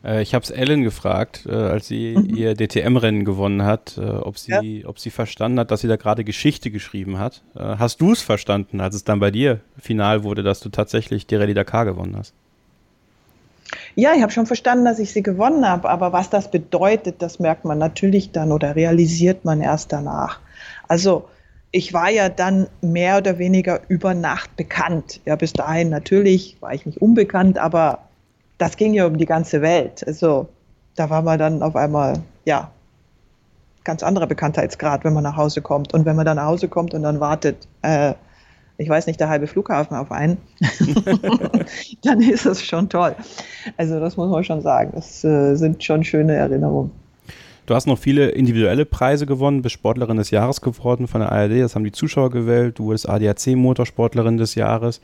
Äh, ich habe es Ellen gefragt, äh, als sie mhm. ihr DTM-Rennen gewonnen hat, äh, ob, sie, ja. ob sie verstanden hat, dass sie da gerade Geschichte geschrieben hat. hast du es verstanden, als es dann bei dir final wurde, dass du tatsächlich die Rallye Dakar gewonnen hast? Ja, ich habe schon verstanden, dass ich sie gewonnen habe, aber was das bedeutet, das merkt man natürlich dann oder realisiert man erst danach. Also ich war ja dann mehr oder weniger über Nacht bekannt. Ja, bis dahin natürlich war ich nicht unbekannt, aber das ging ja um die ganze Welt. Also da war man dann auf einmal, ja, ganz anderer Bekanntheitsgrad, wenn man nach Hause kommt. Und wenn man dann nach Hause kommt und dann wartet, äh, ich weiß nicht, der halbe Flughafen auf einen, dann ist das schon toll. Also das muss man schon sagen. Das äh, sind schon schöne Erinnerungen. Du hast noch viele individuelle Preise gewonnen, bist Sportlerin des Jahres geworden von der ARD, das haben die Zuschauer gewählt, du wurdest ADAC Motorsportlerin des Jahres.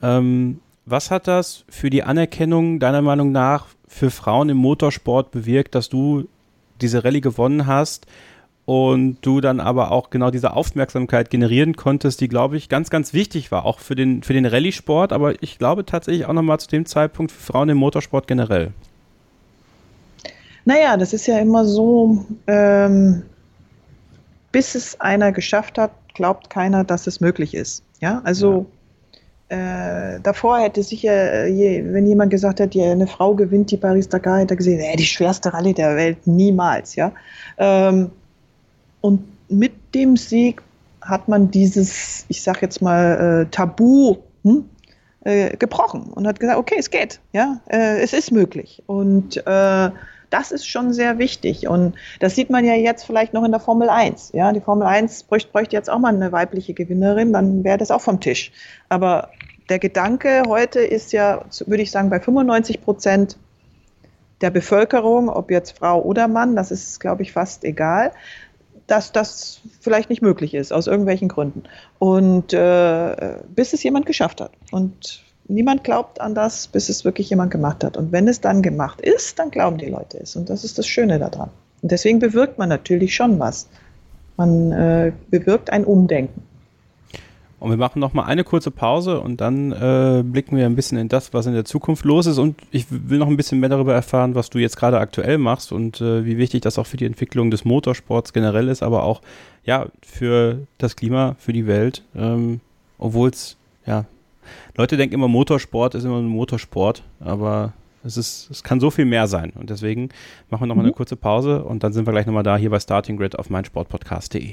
Ähm, was hat das für die Anerkennung deiner Meinung nach für Frauen im Motorsport bewirkt, dass du diese Rallye gewonnen hast und du dann aber auch genau diese Aufmerksamkeit generieren konntest, die, glaube ich, ganz, ganz wichtig war, auch für den, für den Rallye-Sport, aber ich glaube tatsächlich auch nochmal zu dem Zeitpunkt für Frauen im Motorsport generell. Naja, das ist ja immer so, ähm, bis es einer geschafft hat, glaubt keiner, dass es möglich ist. Ja, also ja äh, davor hätte sicher, äh, wenn jemand gesagt hätte, eine Frau gewinnt die Paris-Dakar, hätte er gesehen, äh, die schwerste Rallye der Welt, niemals, ja. Ähm, und mit dem Sieg hat man dieses, ich sag jetzt mal, äh, Tabu hm, äh, gebrochen und hat gesagt, okay, es geht, ja, äh, es ist möglich. Und das ist schon sehr wichtig. Und das sieht man ja jetzt vielleicht noch in der Formel 1. Ja, die Formel 1 bräuchte, bräuchte jetzt auch mal eine weibliche Gewinnerin, dann wäre das auch vom Tisch. Aber der Gedanke heute ist ja, würde ich sagen, bei 95 Prozent der Bevölkerung, ob jetzt Frau oder Mann, das ist, glaube ich, fast egal, dass das vielleicht nicht möglich ist, aus irgendwelchen Gründen. Und äh, bis es jemand geschafft hat. Und niemand glaubt an das, bis es wirklich jemand gemacht hat. Und wenn es dann gemacht ist, dann glauben die Leute es. Und das ist das Schöne daran. Und deswegen bewirkt man natürlich schon was. Man äh, bewirkt ein Umdenken. Und wir machen noch mal eine kurze Pause und dann äh, blicken wir ein bisschen in das, was in der Zukunft los ist. Und ich will noch ein bisschen mehr darüber erfahren, was du jetzt gerade aktuell machst und äh, wie wichtig das auch für die Entwicklung des Motorsports generell ist, aber auch ja für das Klima, für die Welt. Ähm, Obwohl es ja Leute denken immer, Motorsport ist immer ein Motorsport, aber Es, ist, es kann so viel mehr sein. Und deswegen machen wir nochmal mhm. eine kurze Pause und dann sind wir gleich nochmal da hier bei Starting Grid auf meinsportpodcast.de.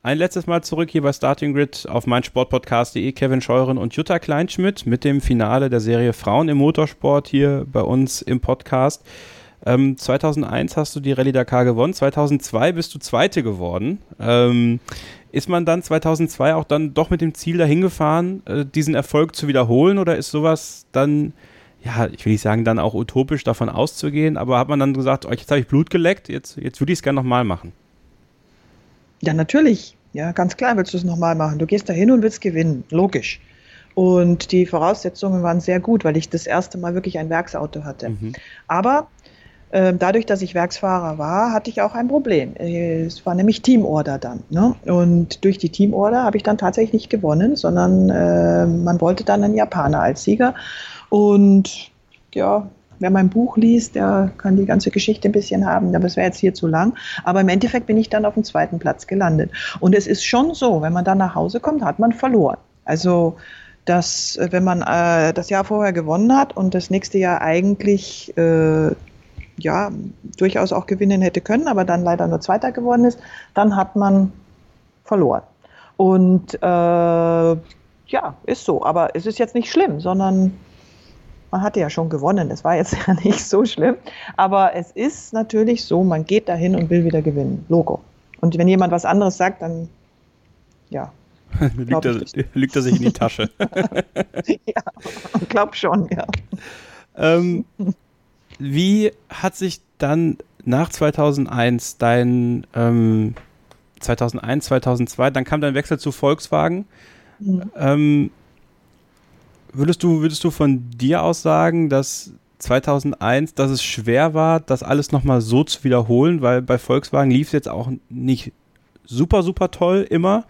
Ein letztes Mal zurück hier bei Starting Grid auf meinsportpodcast.de. Kevin Scheuren und Jutta Kleinschmidt mit dem Finale der Serie Frauen im Motorsport hier bei uns im Podcast. Ähm, 2001 hast du die Rallye Dakar gewonnen, 2002 bist du Zweite geworden. Ähm, ist man dann 2002 auch dann doch mit dem Ziel dahin gefahren, äh, diesen Erfolg zu wiederholen oder ist sowas dann, ja, ich will nicht sagen, dann auch utopisch davon auszugehen, aber hat man dann gesagt, oh, jetzt habe ich Blut geleckt, jetzt, jetzt würde ich es gerne nochmal machen? Ja, natürlich. Ja, ganz klar willst du es nochmal machen. Du gehst da hin und willst gewinnen. Logisch. Und die Voraussetzungen waren sehr gut, weil ich das erste Mal wirklich ein Werksauto hatte. Mhm. Aber äh, dadurch, dass ich Werksfahrer war, hatte ich auch ein Problem. Es war nämlich Teamorder dann. Ne? Und durch die Teamorder habe ich dann tatsächlich nicht gewonnen, sondern äh, man wollte dann einen Japaner als Sieger. Und ja, Wer mein Buch liest, der kann die ganze Geschichte ein bisschen haben, aber es wäre jetzt hier zu lang. Aber im Endeffekt bin ich dann auf dem zweiten Platz gelandet. Und es ist schon so, wenn man dann nach Hause kommt, hat man verloren. Also dass wenn man äh, das Jahr vorher gewonnen hat und das nächste Jahr eigentlich äh, ja durchaus auch gewinnen hätte können, aber dann leider nur Zweiter geworden ist, dann hat man verloren. Und äh, ja, ist so. Aber es ist jetzt nicht schlimm, sondern man hatte ja schon gewonnen. Es war jetzt ja nicht so schlimm. Aber es ist natürlich so, man geht dahin und will wieder gewinnen. Logo. Und wenn jemand was anderes sagt, dann ja. lügt, er, lügt er sich in die Tasche. ja, glaub schon, ja. Ähm, wie hat sich dann nach 2001 dein ähm, 2001, 2002, dann kam dein Wechsel zu Volkswagen. Mhm. Ähm, Würdest du, würdest du von dir aus sagen, dass 2001, dass es schwer war, das alles nochmal so zu wiederholen, weil bei Volkswagen lief es jetzt auch nicht super, super toll immer.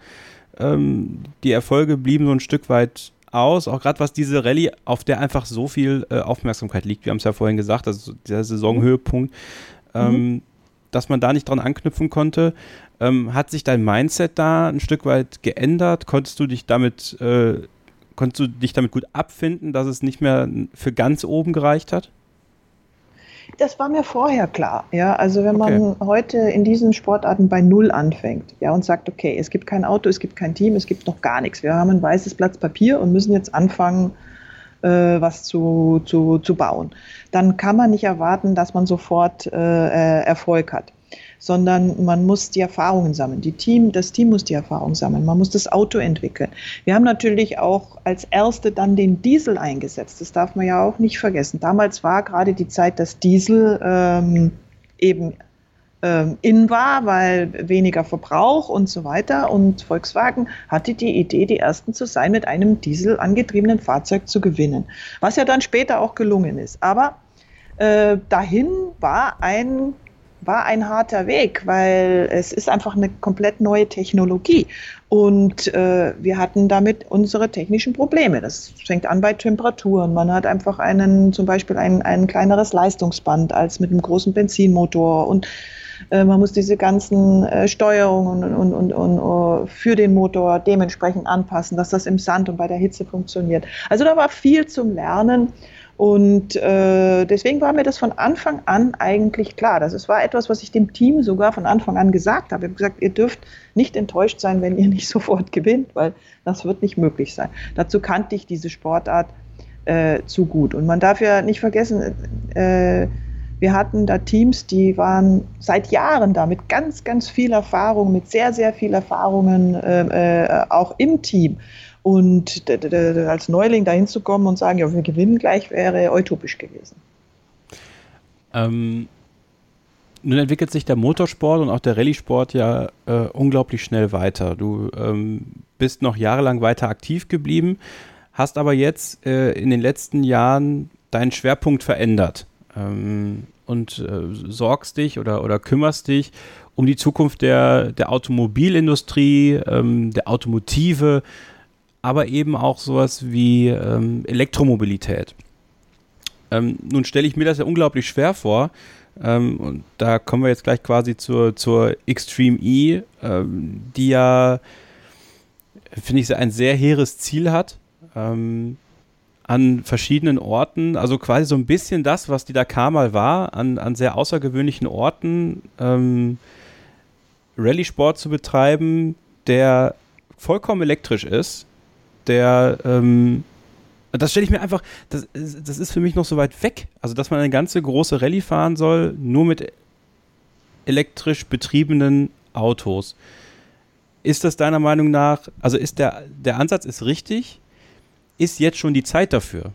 Ähm, die Erfolge blieben so ein Stück weit aus, auch gerade was diese Rallye, auf der einfach so viel äh, Aufmerksamkeit liegt. Wir haben es ja vorhin gesagt, also der Saisonhöhepunkt, ähm, mhm. dass man da nicht dran anknüpfen konnte. Ähm, hat sich dein Mindset da ein Stück weit geändert? Konntest du dich damit äh, konntest du dich damit gut abfinden, dass es nicht mehr für ganz oben gereicht hat? Das war mir vorher klar. Ja, also wenn man okay. heute in diesen Sportarten bei Null anfängt, ja, und sagt, okay, es gibt kein Auto, es gibt kein Team, es gibt noch gar nichts. Wir haben ein weißes Blatt Papier und müssen jetzt anfangen, äh, was zu, zu, zu bauen. Dann kann man nicht erwarten, dass man sofort äh, äh Erfolg hat sondern man muss die Erfahrungen sammeln. Die Team, das Team muss die Erfahrung sammeln. Man muss das Auto entwickeln. Wir haben natürlich auch als Erste dann den Diesel eingesetzt. Das darf man ja auch nicht vergessen. Damals war gerade die Zeit, dass Diesel ähm, eben ähm, in war, weil weniger Verbrauch und so weiter. Und Volkswagen hatte die Idee, die Ersten zu sein, mit einem Diesel angetriebenen Fahrzeug zu gewinnen. Was ja dann später auch gelungen ist. Aber äh, dahin war ein war ein harter Weg, weil es ist einfach eine komplett neue Technologie. Und äh, wir hatten damit unsere technischen Probleme. Das fängt an bei Temperaturen. Man hat einfach einen, zum Beispiel ein, ein kleineres Leistungsband als mit einem großen Benzinmotor. Und äh, man muss diese ganzen äh, Steuerungen und, und, und, und uh, für den Motor dementsprechend anpassen, dass das im Sand und bei der Hitze funktioniert. Also da war viel zum Lernen. Und äh, deswegen war mir das von Anfang an eigentlich klar. Das war etwas, was ich dem Team sogar von Anfang an gesagt habe. Ich habe gesagt, ihr dürft nicht enttäuscht sein, wenn ihr nicht sofort gewinnt, weil das wird nicht möglich sein. Dazu kannte ich diese Sportart äh, zu gut. Und man darf ja nicht vergessen, äh, Wir hatten da Teams, die waren seit Jahren da mit ganz, ganz viel Erfahrung, mit sehr, sehr viel Erfahrungen äh, äh, auch im Team. Und als Neuling da hinzukommen und sagen, ja, wir gewinnen gleich, wäre utopisch gewesen. Ähm, nun entwickelt sich der Motorsport und auch der Rallye-Sport ja äh, unglaublich schnell weiter. Du ähm, bist noch jahrelang weiter aktiv geblieben, hast aber jetzt äh, in den letzten Jahren deinen Schwerpunkt verändert ähm, und äh, sorgst dich oder, oder kümmerst dich um die Zukunft der, der Automobilindustrie, ähm, der Automotive, aber eben auch sowas wie ähm, Elektromobilität. Ähm, nun stelle ich mir das ja unglaublich schwer vor. Ähm, und da kommen wir jetzt gleich quasi zur, zur Extreme E, ähm, die ja, finde ich, ein sehr hehres Ziel hat. Ähm, an verschiedenen Orten, also quasi so ein bisschen das, was die Dakar mal war, an, an sehr außergewöhnlichen Orten ähm, Rallye-Sport zu betreiben, der vollkommen elektrisch ist, der ähm, das stelle ich mir einfach, das, das ist für mich noch so weit weg. Also, dass man eine ganze große Rallye fahren soll, nur mit elektrisch betriebenen Autos. Ist das deiner Meinung nach, also ist der, der Ansatz ist richtig? Ist jetzt schon die Zeit dafür?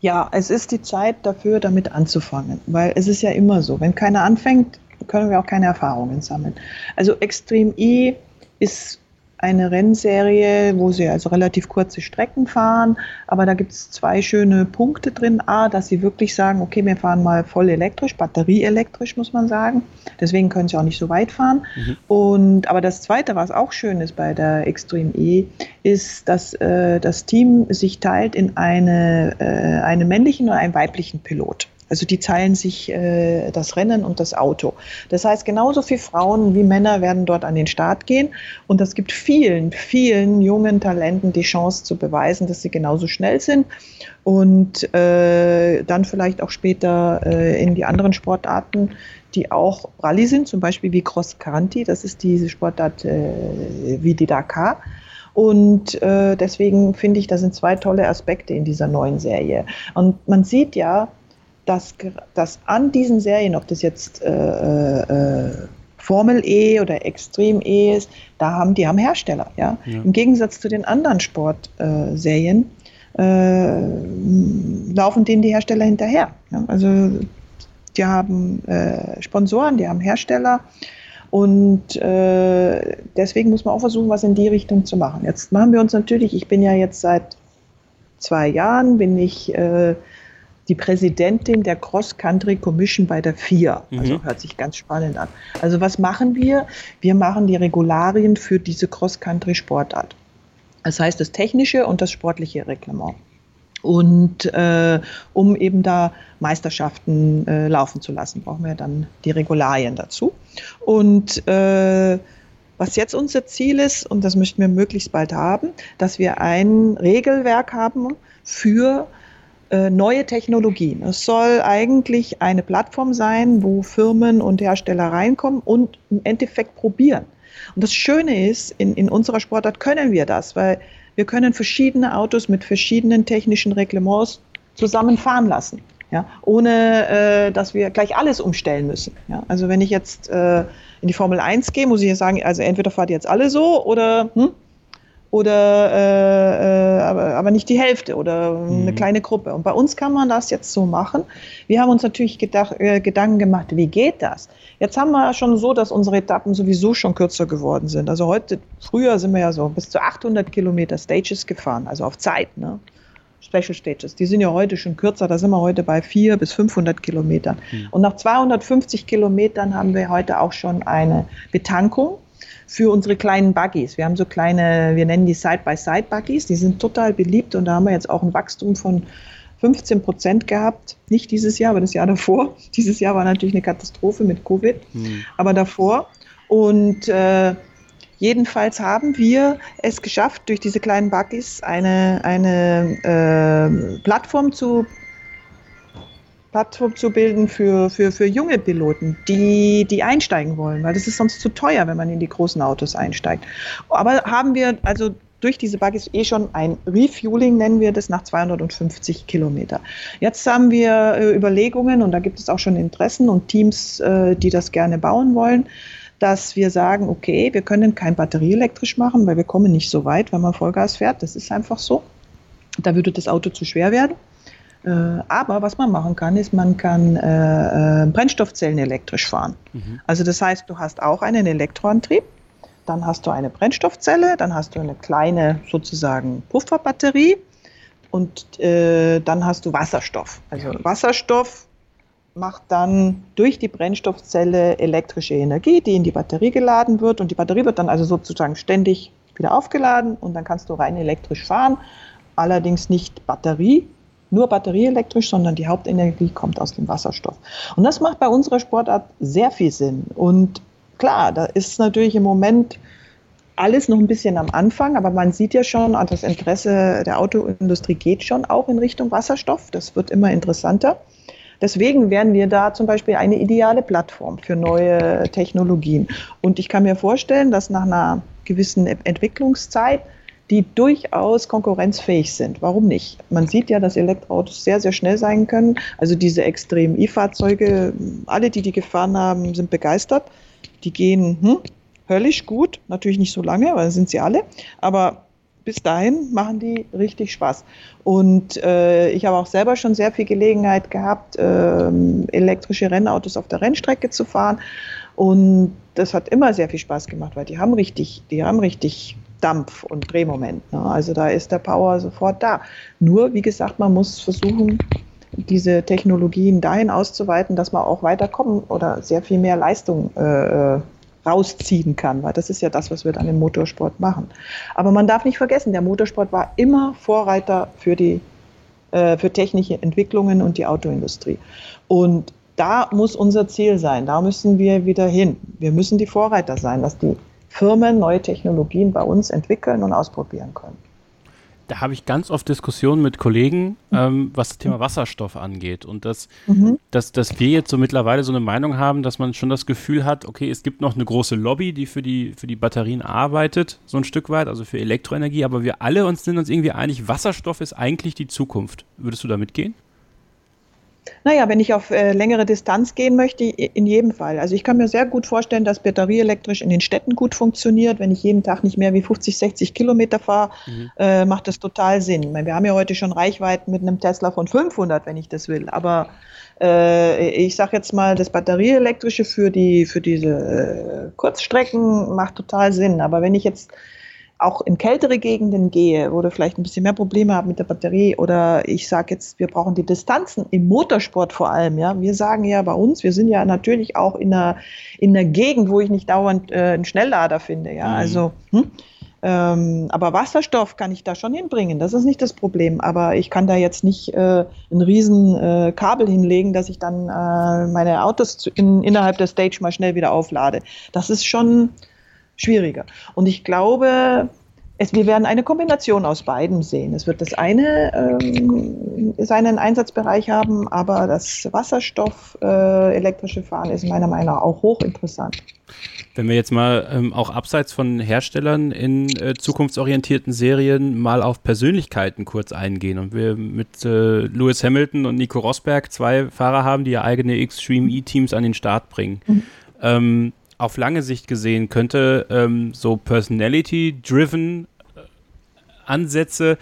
Ja, es ist die Zeit dafür, damit anzufangen, weil es ist ja immer so, wenn keiner anfängt, können wir auch keine Erfahrungen sammeln. Also Extreme E ist eine Rennserie, wo sie also relativ kurze Strecken fahren, aber da gibt es zwei schöne Punkte drin. A, dass sie wirklich sagen, okay, wir fahren mal voll elektrisch, batterieelektrisch muss man sagen. Deswegen können sie auch nicht so weit fahren. Mhm. Und aber das Zweite, was auch schön ist bei der Extreme E, ist, dass äh, das Team sich teilt in eine, äh, einen männlichen und einen weiblichen Pilot. Also die teilen sich äh, das Rennen und das Auto. Das heißt, genauso viele Frauen wie Männer werden dort an den Start gehen. Und das gibt vielen, vielen jungen Talenten die Chance zu beweisen, dass sie genauso schnell sind und äh, dann vielleicht auch später äh, in die anderen Sportarten, die auch Rallye sind, zum Beispiel wie Cross Country, das ist diese Sportart äh, wie die Dakar. Und äh, deswegen finde ich, das sind zwei tolle Aspekte in dieser neuen Serie. Und man sieht ja, dass, dass an diesen Serien, ob das jetzt äh, äh, Formel E oder Extreme E ist, da haben die haben Hersteller, ja. ja. Im Gegensatz zu den anderen Sportserien äh, laufen denen die Hersteller hinterher. Ja? Also die haben äh, Sponsoren, die haben Hersteller. Und äh, deswegen muss man auch versuchen, was in die Richtung zu machen. Jetzt machen wir uns natürlich, ich bin ja jetzt seit zwei Jahren, bin ich äh, die Präsidentin der Cross Country Commission bei der FIA. Also mhm. hört sich ganz spannend an. Also was machen wir? Wir machen die Regularien für diese Cross Country Sportart. Das heißt das technische und das sportliche Reglement. Und äh, um eben da Meisterschaften äh, laufen zu lassen, brauchen wir dann die Regularien dazu. Und äh, was jetzt unser Ziel ist, und das möchten wir möglichst bald haben, dass wir ein Regelwerk haben für äh, neue Technologien. Es soll eigentlich eine Plattform sein, wo Firmen und Hersteller reinkommen und im Endeffekt probieren. Und das Schöne ist, in, in unserer Sportart können wir das, weil wir können verschiedene Autos mit verschiedenen technischen Reglements zusammen fahren lassen. Ja, ohne äh, dass wir gleich alles umstellen müssen. Ja, also wenn ich jetzt äh, in die Formel 1 gehe, muss ich ja sagen, also entweder fahrt ihr jetzt alle so oder hm, oder äh, äh, aber, aber nicht die Hälfte oder mhm. eine kleine Gruppe. Und bei uns kann man das jetzt so machen. Wir haben uns natürlich gedacht, äh, Gedanken gemacht, wie geht das? Jetzt haben wir schon so, dass unsere Etappen sowieso schon kürzer geworden sind. Also heute, früher sind wir ja so bis zu 800 Kilometer Stages gefahren, also auf Zeit, ne? Special Stages. Die sind ja heute schon kürzer, da sind wir heute bei 400 bis 500 Kilometern. Mhm. Und nach 250 Kilometern haben wir heute auch schon eine Betankung für unsere kleinen Buggies. Wir haben so kleine, wir nennen die Side-by-Side-Buggies, die sind total beliebt und da haben wir jetzt auch ein Wachstum von 15 Prozent gehabt. Nicht dieses Jahr, aber das Jahr davor. Dieses Jahr war natürlich eine Katastrophe mit Covid, hm. aber davor. Und äh, jedenfalls haben wir es geschafft, durch diese kleinen Buggies eine, eine äh, Plattform zu Plattform zu bilden für, für, für junge Piloten, die, die einsteigen wollen, weil das ist sonst zu teuer, wenn man in die großen Autos einsteigt. Aber haben wir, also durch diese Buggies eh schon ein Refueling, nennen wir das, nach 250 Kilometer. Jetzt haben wir äh, Überlegungen und da gibt es auch schon Interessen und Teams, äh, die das gerne bauen wollen, dass wir sagen, okay, wir können kein batterieelektrisch machen, weil wir kommen nicht so weit, wenn man Vollgas fährt. Das ist einfach so. Da würde das Auto zu schwer werden. Äh, aber was man machen kann, ist, man kann äh, äh, Brennstoffzellen elektrisch fahren. Mhm. Also das heißt, du hast auch einen Elektroantrieb, dann hast du eine Brennstoffzelle, dann hast du eine kleine sozusagen Pufferbatterie und äh, dann hast du Wasserstoff. Also Wasserstoff macht dann durch die Brennstoffzelle elektrische Energie, die in die Batterie geladen wird und die Batterie wird dann also sozusagen ständig wieder aufgeladen und dann kannst du rein elektrisch fahren, allerdings nicht Batterie, nur batterieelektrisch, sondern die Hauptenergie kommt aus dem Wasserstoff. Und das macht bei unserer Sportart sehr viel Sinn. Und klar, da ist natürlich im Moment alles noch ein bisschen am Anfang, aber man sieht ja schon, das Interesse der Autoindustrie geht schon auch in Richtung Wasserstoff. Das wird immer interessanter. Deswegen wären wir da zum Beispiel eine ideale Plattform für neue Technologien. Und ich kann mir vorstellen, dass nach einer gewissen Entwicklungszeit die durchaus konkurrenzfähig sind. Warum nicht? Man sieht ja, dass Elektroautos sehr, sehr schnell sein können. Also diese extremen E-Fahrzeuge, alle, die die gefahren haben, sind begeistert. Die gehen hm, höllisch gut, natürlich nicht so lange, weil sind sie alle, aber bis dahin machen die richtig Spaß. Und äh, ich habe auch selber schon sehr viel Gelegenheit gehabt, äh, elektrische Rennautos auf der Rennstrecke zu fahren. Und das hat immer sehr viel Spaß gemacht, weil die haben richtig, die haben richtig Dampf und Drehmoment. Ne? Also da ist der Power sofort da. Nur, wie gesagt, man muss versuchen, diese Technologien dahin auszuweiten, dass man auch weiterkommen oder sehr viel mehr Leistung äh, äh, rausziehen kann, weil das ist ja das, was wir dann im Motorsport machen. Aber man darf nicht vergessen, der Motorsport war immer Vorreiter für die äh, für technische Entwicklungen und die Autoindustrie. Und da muss unser Ziel sein, da müssen wir wieder hin. Wir müssen die Vorreiter sein, dass die Firmen neue Technologien bei uns entwickeln und ausprobieren können. Da habe ich ganz oft Diskussionen mit Kollegen, ähm, was das Thema Wasserstoff angeht. Und dass, mhm. dass, dass wir jetzt so mittlerweile so eine Meinung haben, dass man schon das Gefühl hat, okay, es gibt noch eine große Lobby, die für die, für die Batterien arbeitet, so ein Stück weit, also für Elektroenergie, aber wir alle uns sind uns irgendwie einig, Wasserstoff ist eigentlich die Zukunft. Würdest du da mitgehen? Naja, wenn ich auf äh, längere Distanz gehen möchte, in jedem Fall. Also ich kann mir sehr gut vorstellen, dass batterieelektrisch in den Städten gut funktioniert. Wenn ich jeden Tag nicht mehr wie 50, 60 Kilometer fahre, mhm. äh, macht das total Sinn. Ich meine, wir haben ja heute schon Reichweiten mit einem Tesla von 500, wenn ich das will. Aber äh, ich sage jetzt mal, das batterieelektrische für, die, für diese äh, Kurzstrecken macht total Sinn. Aber wenn ich jetzt auch in kältere Gegenden gehe, wo du vielleicht ein bisschen mehr Probleme hast mit der Batterie oder ich sage jetzt, wir brauchen die Distanzen im Motorsport vor allem, ja. Wir sagen ja bei uns, wir sind ja natürlich auch in einer, in einer Gegend, wo ich nicht dauernd äh, einen Schnelllader finde, ja. Mhm. Also, hm? ähm, aber Wasserstoff kann ich da schon hinbringen, das ist nicht das Problem. Aber ich kann da jetzt nicht äh, ein riesen äh, Kabel hinlegen, dass ich dann äh, meine Autos in, innerhalb der Stage mal schnell wieder auflade. Das ist schon, schwieriger. Und ich glaube, es, wir werden eine Kombination aus beiden sehen. Es wird das eine ähm, seinen Einsatzbereich haben, aber das Wasserstoff äh, elektrische Fahren ist meiner Meinung nach auch hochinteressant. Wenn wir jetzt mal ähm, auch abseits von Herstellern in äh, zukunftsorientierten Serien mal auf Persönlichkeiten kurz eingehen und wir mit äh, Lewis Hamilton und Nico Rosberg zwei Fahrer haben, die ja eigene Extreme E-Teams an den Start bringen. Mhm. Ähm, auf lange Sicht gesehen könnte ähm, so Personality-driven äh, Ansätze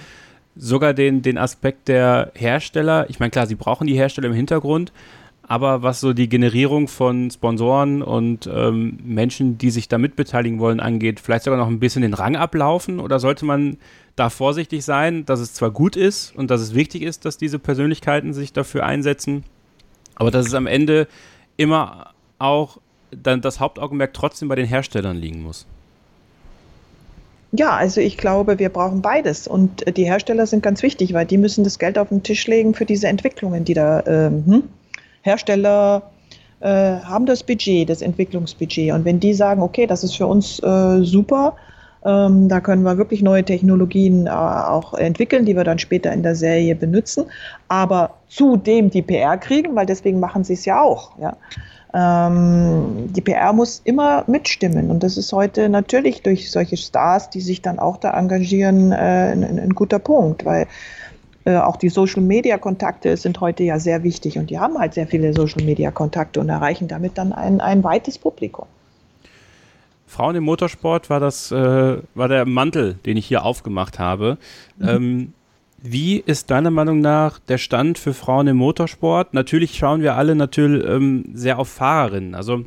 sogar den, den Aspekt der Hersteller, ich meine, klar, sie brauchen die Hersteller im Hintergrund, aber was so die Generierung von Sponsoren und ähm, Menschen, die sich da mitbeteiligen wollen, angeht, vielleicht sogar noch ein bisschen den Rang ablaufen? Oder sollte man da vorsichtig sein, dass es zwar gut ist und dass es wichtig ist, dass diese Persönlichkeiten sich dafür einsetzen, aber dass es am Ende immer auch dann das Hauptaugenmerk trotzdem bei den Herstellern liegen muss. Ja, also ich glaube, wir brauchen beides. Und äh, die Hersteller sind ganz wichtig, weil die müssen das Geld auf den Tisch legen für diese Entwicklungen, die da ähm, hm? Hersteller äh, haben das Budget, das Entwicklungsbudget. Und wenn die sagen, okay, das ist für uns äh, super, Ähm, da können wir wirklich neue Technologien äh, auch entwickeln, die wir dann später in der Serie benutzen. Aber zudem die PR kriegen, weil deswegen machen sie es ja auch. Ja. Ähm, die PR muss immer mitstimmen und das ist heute natürlich durch solche Stars, die sich dann auch da engagieren, äh, ein, ein guter Punkt, weil äh, auch die Social-Media-Kontakte sind heute ja sehr wichtig und die haben halt sehr viele Social-Media-Kontakte und erreichen damit dann ein, ein weites Publikum. Frauen im Motorsport war das äh, war der Mantel, den ich hier aufgemacht habe. Mhm. Ähm, wie ist deiner Meinung nach der Stand für Frauen im Motorsport? Natürlich schauen wir alle natürlich ähm, sehr auf Fahrerinnen. Also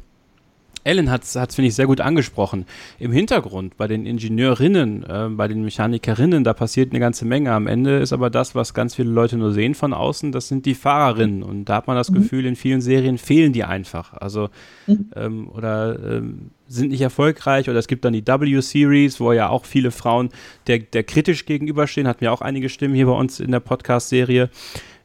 Ellen hat es, finde ich, sehr gut angesprochen. Im Hintergrund, bei den Ingenieurinnen, äh, bei den Mechanikerinnen, da passiert eine ganze Menge. Am Ende ist aber das, was ganz viele Leute nur sehen von außen, das sind die Fahrerinnen. Und da hat man das mhm. Gefühl, in vielen Serien fehlen die einfach. Also, mhm. ähm, oder ähm, sind nicht erfolgreich. Oder es gibt dann die W-Series, wo ja auch viele Frauen der, der kritisch gegenüberstehen. Hatten wir auch einige Stimmen hier bei uns in der Podcast-Serie.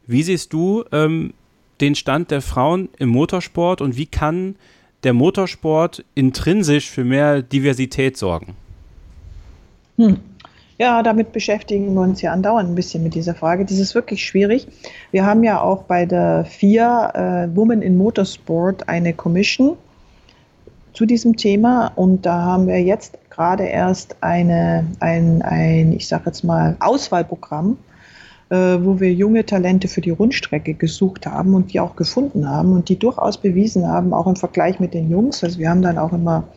Wie siehst du ähm, den Stand der Frauen im Motorsport und wie kann der Motorsport intrinsisch für mehr Diversität sorgen? Hm. Ja, damit beschäftigen wir uns ja andauernd ein bisschen mit dieser Frage. Das ist wirklich schwierig. Wir haben ja auch bei der FIA äh, Women in Motorsport eine Commission zu diesem Thema und da haben wir jetzt gerade erst eine, ein, ein ich sage jetzt mal, Auswahlprogramm äh, wo wir junge Talente für die Rundstrecke gesucht haben und die auch gefunden haben und die durchaus bewiesen haben, auch im Vergleich mit den Jungs. Also wir haben dann auch immer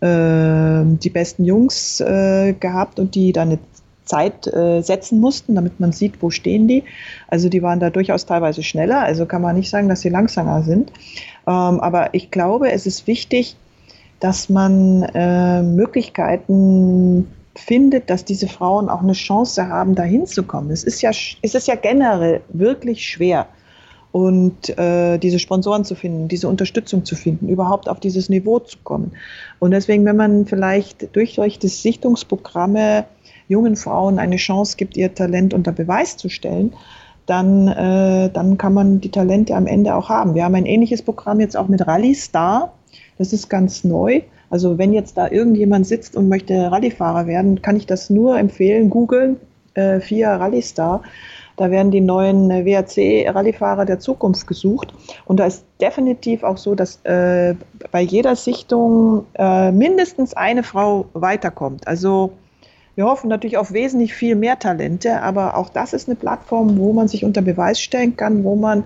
äh, die besten Jungs äh, gehabt und die dann eine Zeit äh, setzen mussten, damit man sieht, wo stehen die. Also die waren da durchaus teilweise schneller, also kann man nicht sagen, dass sie langsamer sind. Ähm, aber ich glaube, es ist wichtig, dass man äh, Möglichkeiten findet, dass diese Frauen auch eine Chance haben, da hinzukommen. Es ist ja, es ist ja generell wirklich schwer, und äh, diese Sponsoren zu finden, diese Unterstützung zu finden, überhaupt auf dieses Niveau zu kommen. Und deswegen, wenn man vielleicht durch solche Sichtungsprogramme jungen Frauen eine Chance gibt, ihr Talent unter Beweis zu stellen, dann, äh, dann kann man die Talente am Ende auch haben. Wir haben ein ähnliches Programm jetzt auch mit Rallye Star. Das ist ganz neu. Also wenn jetzt da irgendjemand sitzt und möchte Rallyefahrer werden, kann ich das nur empfehlen. Googeln, äh, FIA Rallystar. Da werden die neuen äh, WRC-Rallyefahrer der Zukunft gesucht. Und da ist definitiv auch so, dass äh, bei jeder Sichtung äh, mindestens eine Frau weiterkommt. Also wir hoffen natürlich auf wesentlich viel mehr Talente, aber auch das ist eine Plattform, wo man sich unter Beweis stellen kann, wo man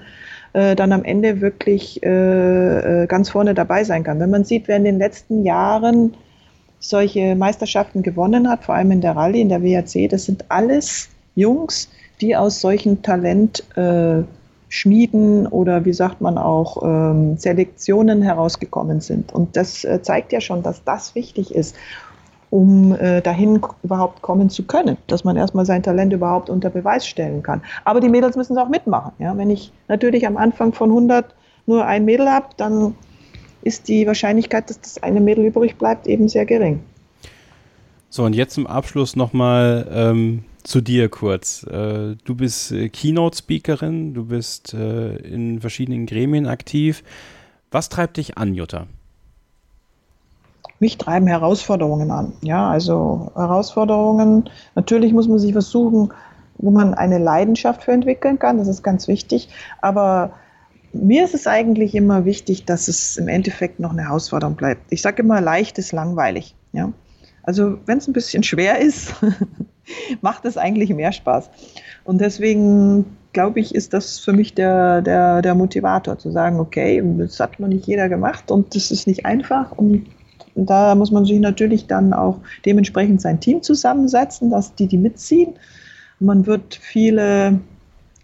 äh, dann am Ende wirklich äh, äh, ganz vorne dabei sein kann. Wenn man sieht, wer in den letzten Jahren solche Meisterschaften gewonnen hat, vor allem in der Rallye, in der WRC, das sind alles Jungs, die aus solchen Talent äh, oder wie sagt man auch ähm, Selektionen herausgekommen sind. Und das äh, zeigt ja schon, dass das wichtig ist um äh, dahin überhaupt kommen zu können, dass man erstmal sein Talent überhaupt unter Beweis stellen kann. Aber die Mädels müssen es auch mitmachen. Ja? Wenn ich natürlich am Anfang von 100 nur ein Mädel habe, dann ist die Wahrscheinlichkeit, dass das eine Mädel übrig bleibt, eben sehr gering. So, und jetzt zum Abschluss nochmal ähm, zu dir kurz. Äh, du bist äh, Keynote-Speakerin, du bist äh, in verschiedenen Gremien aktiv. Was treibt dich an, Jutta? Mich treiben Herausforderungen an. Ja, also Herausforderungen. Natürlich muss man sich versuchen, wo man eine Leidenschaft für entwickeln kann. Das ist ganz wichtig. Aber mir ist es eigentlich immer wichtig, dass es im Endeffekt noch eine Herausforderung bleibt. Ich sage immer, leicht ist langweilig. Ja? Also wenn es ein bisschen schwer ist, macht es eigentlich mehr Spaß. Und deswegen glaube ich, ist das für mich der, der, der Motivator, zu sagen, okay, das hat noch nicht jeder gemacht und das ist nicht einfach und da muss man sich natürlich dann auch dementsprechend sein Team zusammensetzen, dass die die mitziehen. Man wird viele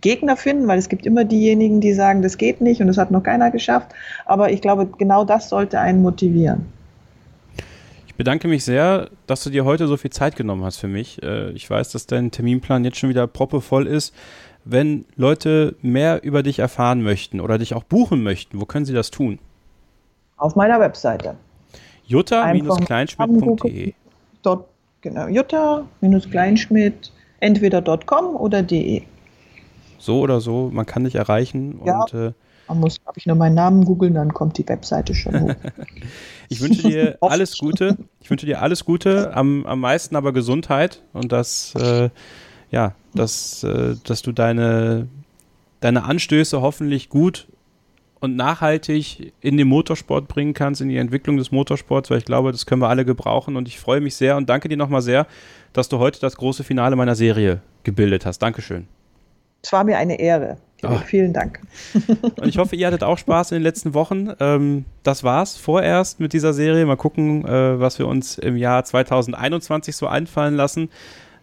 Gegner finden, weil es gibt immer diejenigen, die sagen, das geht nicht und das hat noch keiner geschafft. Aber ich glaube, genau das sollte einen motivieren. Ich bedanke mich sehr, dass du dir heute so viel Zeit genommen hast für mich. Äh, ich weiß, dass dein Terminplan jetzt schon wieder proppevoll ist. Wenn Leute mehr über dich erfahren möchten oder dich auch buchen möchten, wo können sie das tun? Auf meiner Webseite jutta-kleinschmidt.de. Genau, jutta-kleinschmidt entweder .com oder de. So oder so, man kann dich erreichen ja, und äh, Man muss, glaube ich, nur meinen Namen googeln, dann kommt die Webseite schon hoch. ich wünsche dir alles Gute. Ich wünsche dir alles Gute, am, am meisten aber Gesundheit und dass, äh, ja, dass, äh, dass du deine, deine Anstöße hoffentlich gut und nachhaltig in den Motorsport bringen kannst, in die Entwicklung des Motorsports, weil ich glaube, das können wir alle gebrauchen und ich freue mich sehr und danke dir nochmal sehr, dass du heute das große Finale meiner Serie gebildet hast. Dankeschön. Es war mir eine Ehre. Oh. Vielen Dank. Und ich hoffe, ihr hattet auch Spaß in den letzten Wochen. Ähm, das war's vorerst mit dieser Serie. Mal gucken, äh, was wir uns im Jahr 2021 so einfallen lassen.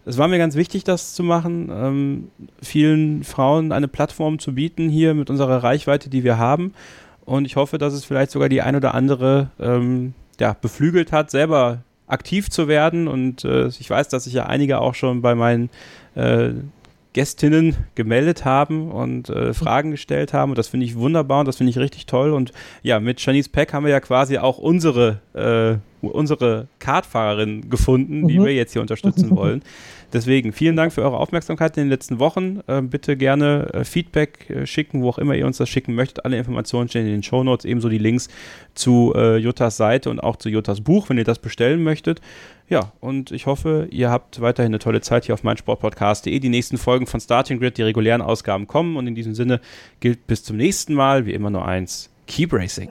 Es war mir ganz wichtig, das zu machen, ähm, vielen Frauen eine Plattform zu bieten hier mit unserer Reichweite, die wir haben. Und ich hoffe, dass es vielleicht sogar die ein oder andere ähm, ja, beflügelt hat, selber aktiv zu werden. Und äh, ich weiß, dass sich ja einige auch schon bei meinen äh, Gästinnen gemeldet haben und äh, Fragen gestellt haben. Und das finde ich wunderbar und das finde ich richtig toll. Und ja, mit Janice Peck haben wir ja quasi auch unsere, äh, unsere Kartfahrerin gefunden, die mhm. wir jetzt hier unterstützen wollen. Deswegen vielen Dank für eure Aufmerksamkeit in den letzten Wochen. Äh, bitte gerne äh, Feedback äh, schicken, wo auch immer ihr uns das schicken möchtet. Alle Informationen stehen in den Show Notes, ebenso die Links zu äh, Juttas Seite und auch zu Juttas Buch, wenn ihr das bestellen möchtet. Ja, und ich hoffe, ihr habt weiterhin eine tolle Zeit hier auf meinsportpodcast.de. Die nächsten Folgen von Starting Grid, die regulären Ausgaben kommen. Und in diesem Sinne gilt bis zum nächsten Mal, wie immer nur eins, Keep Racing.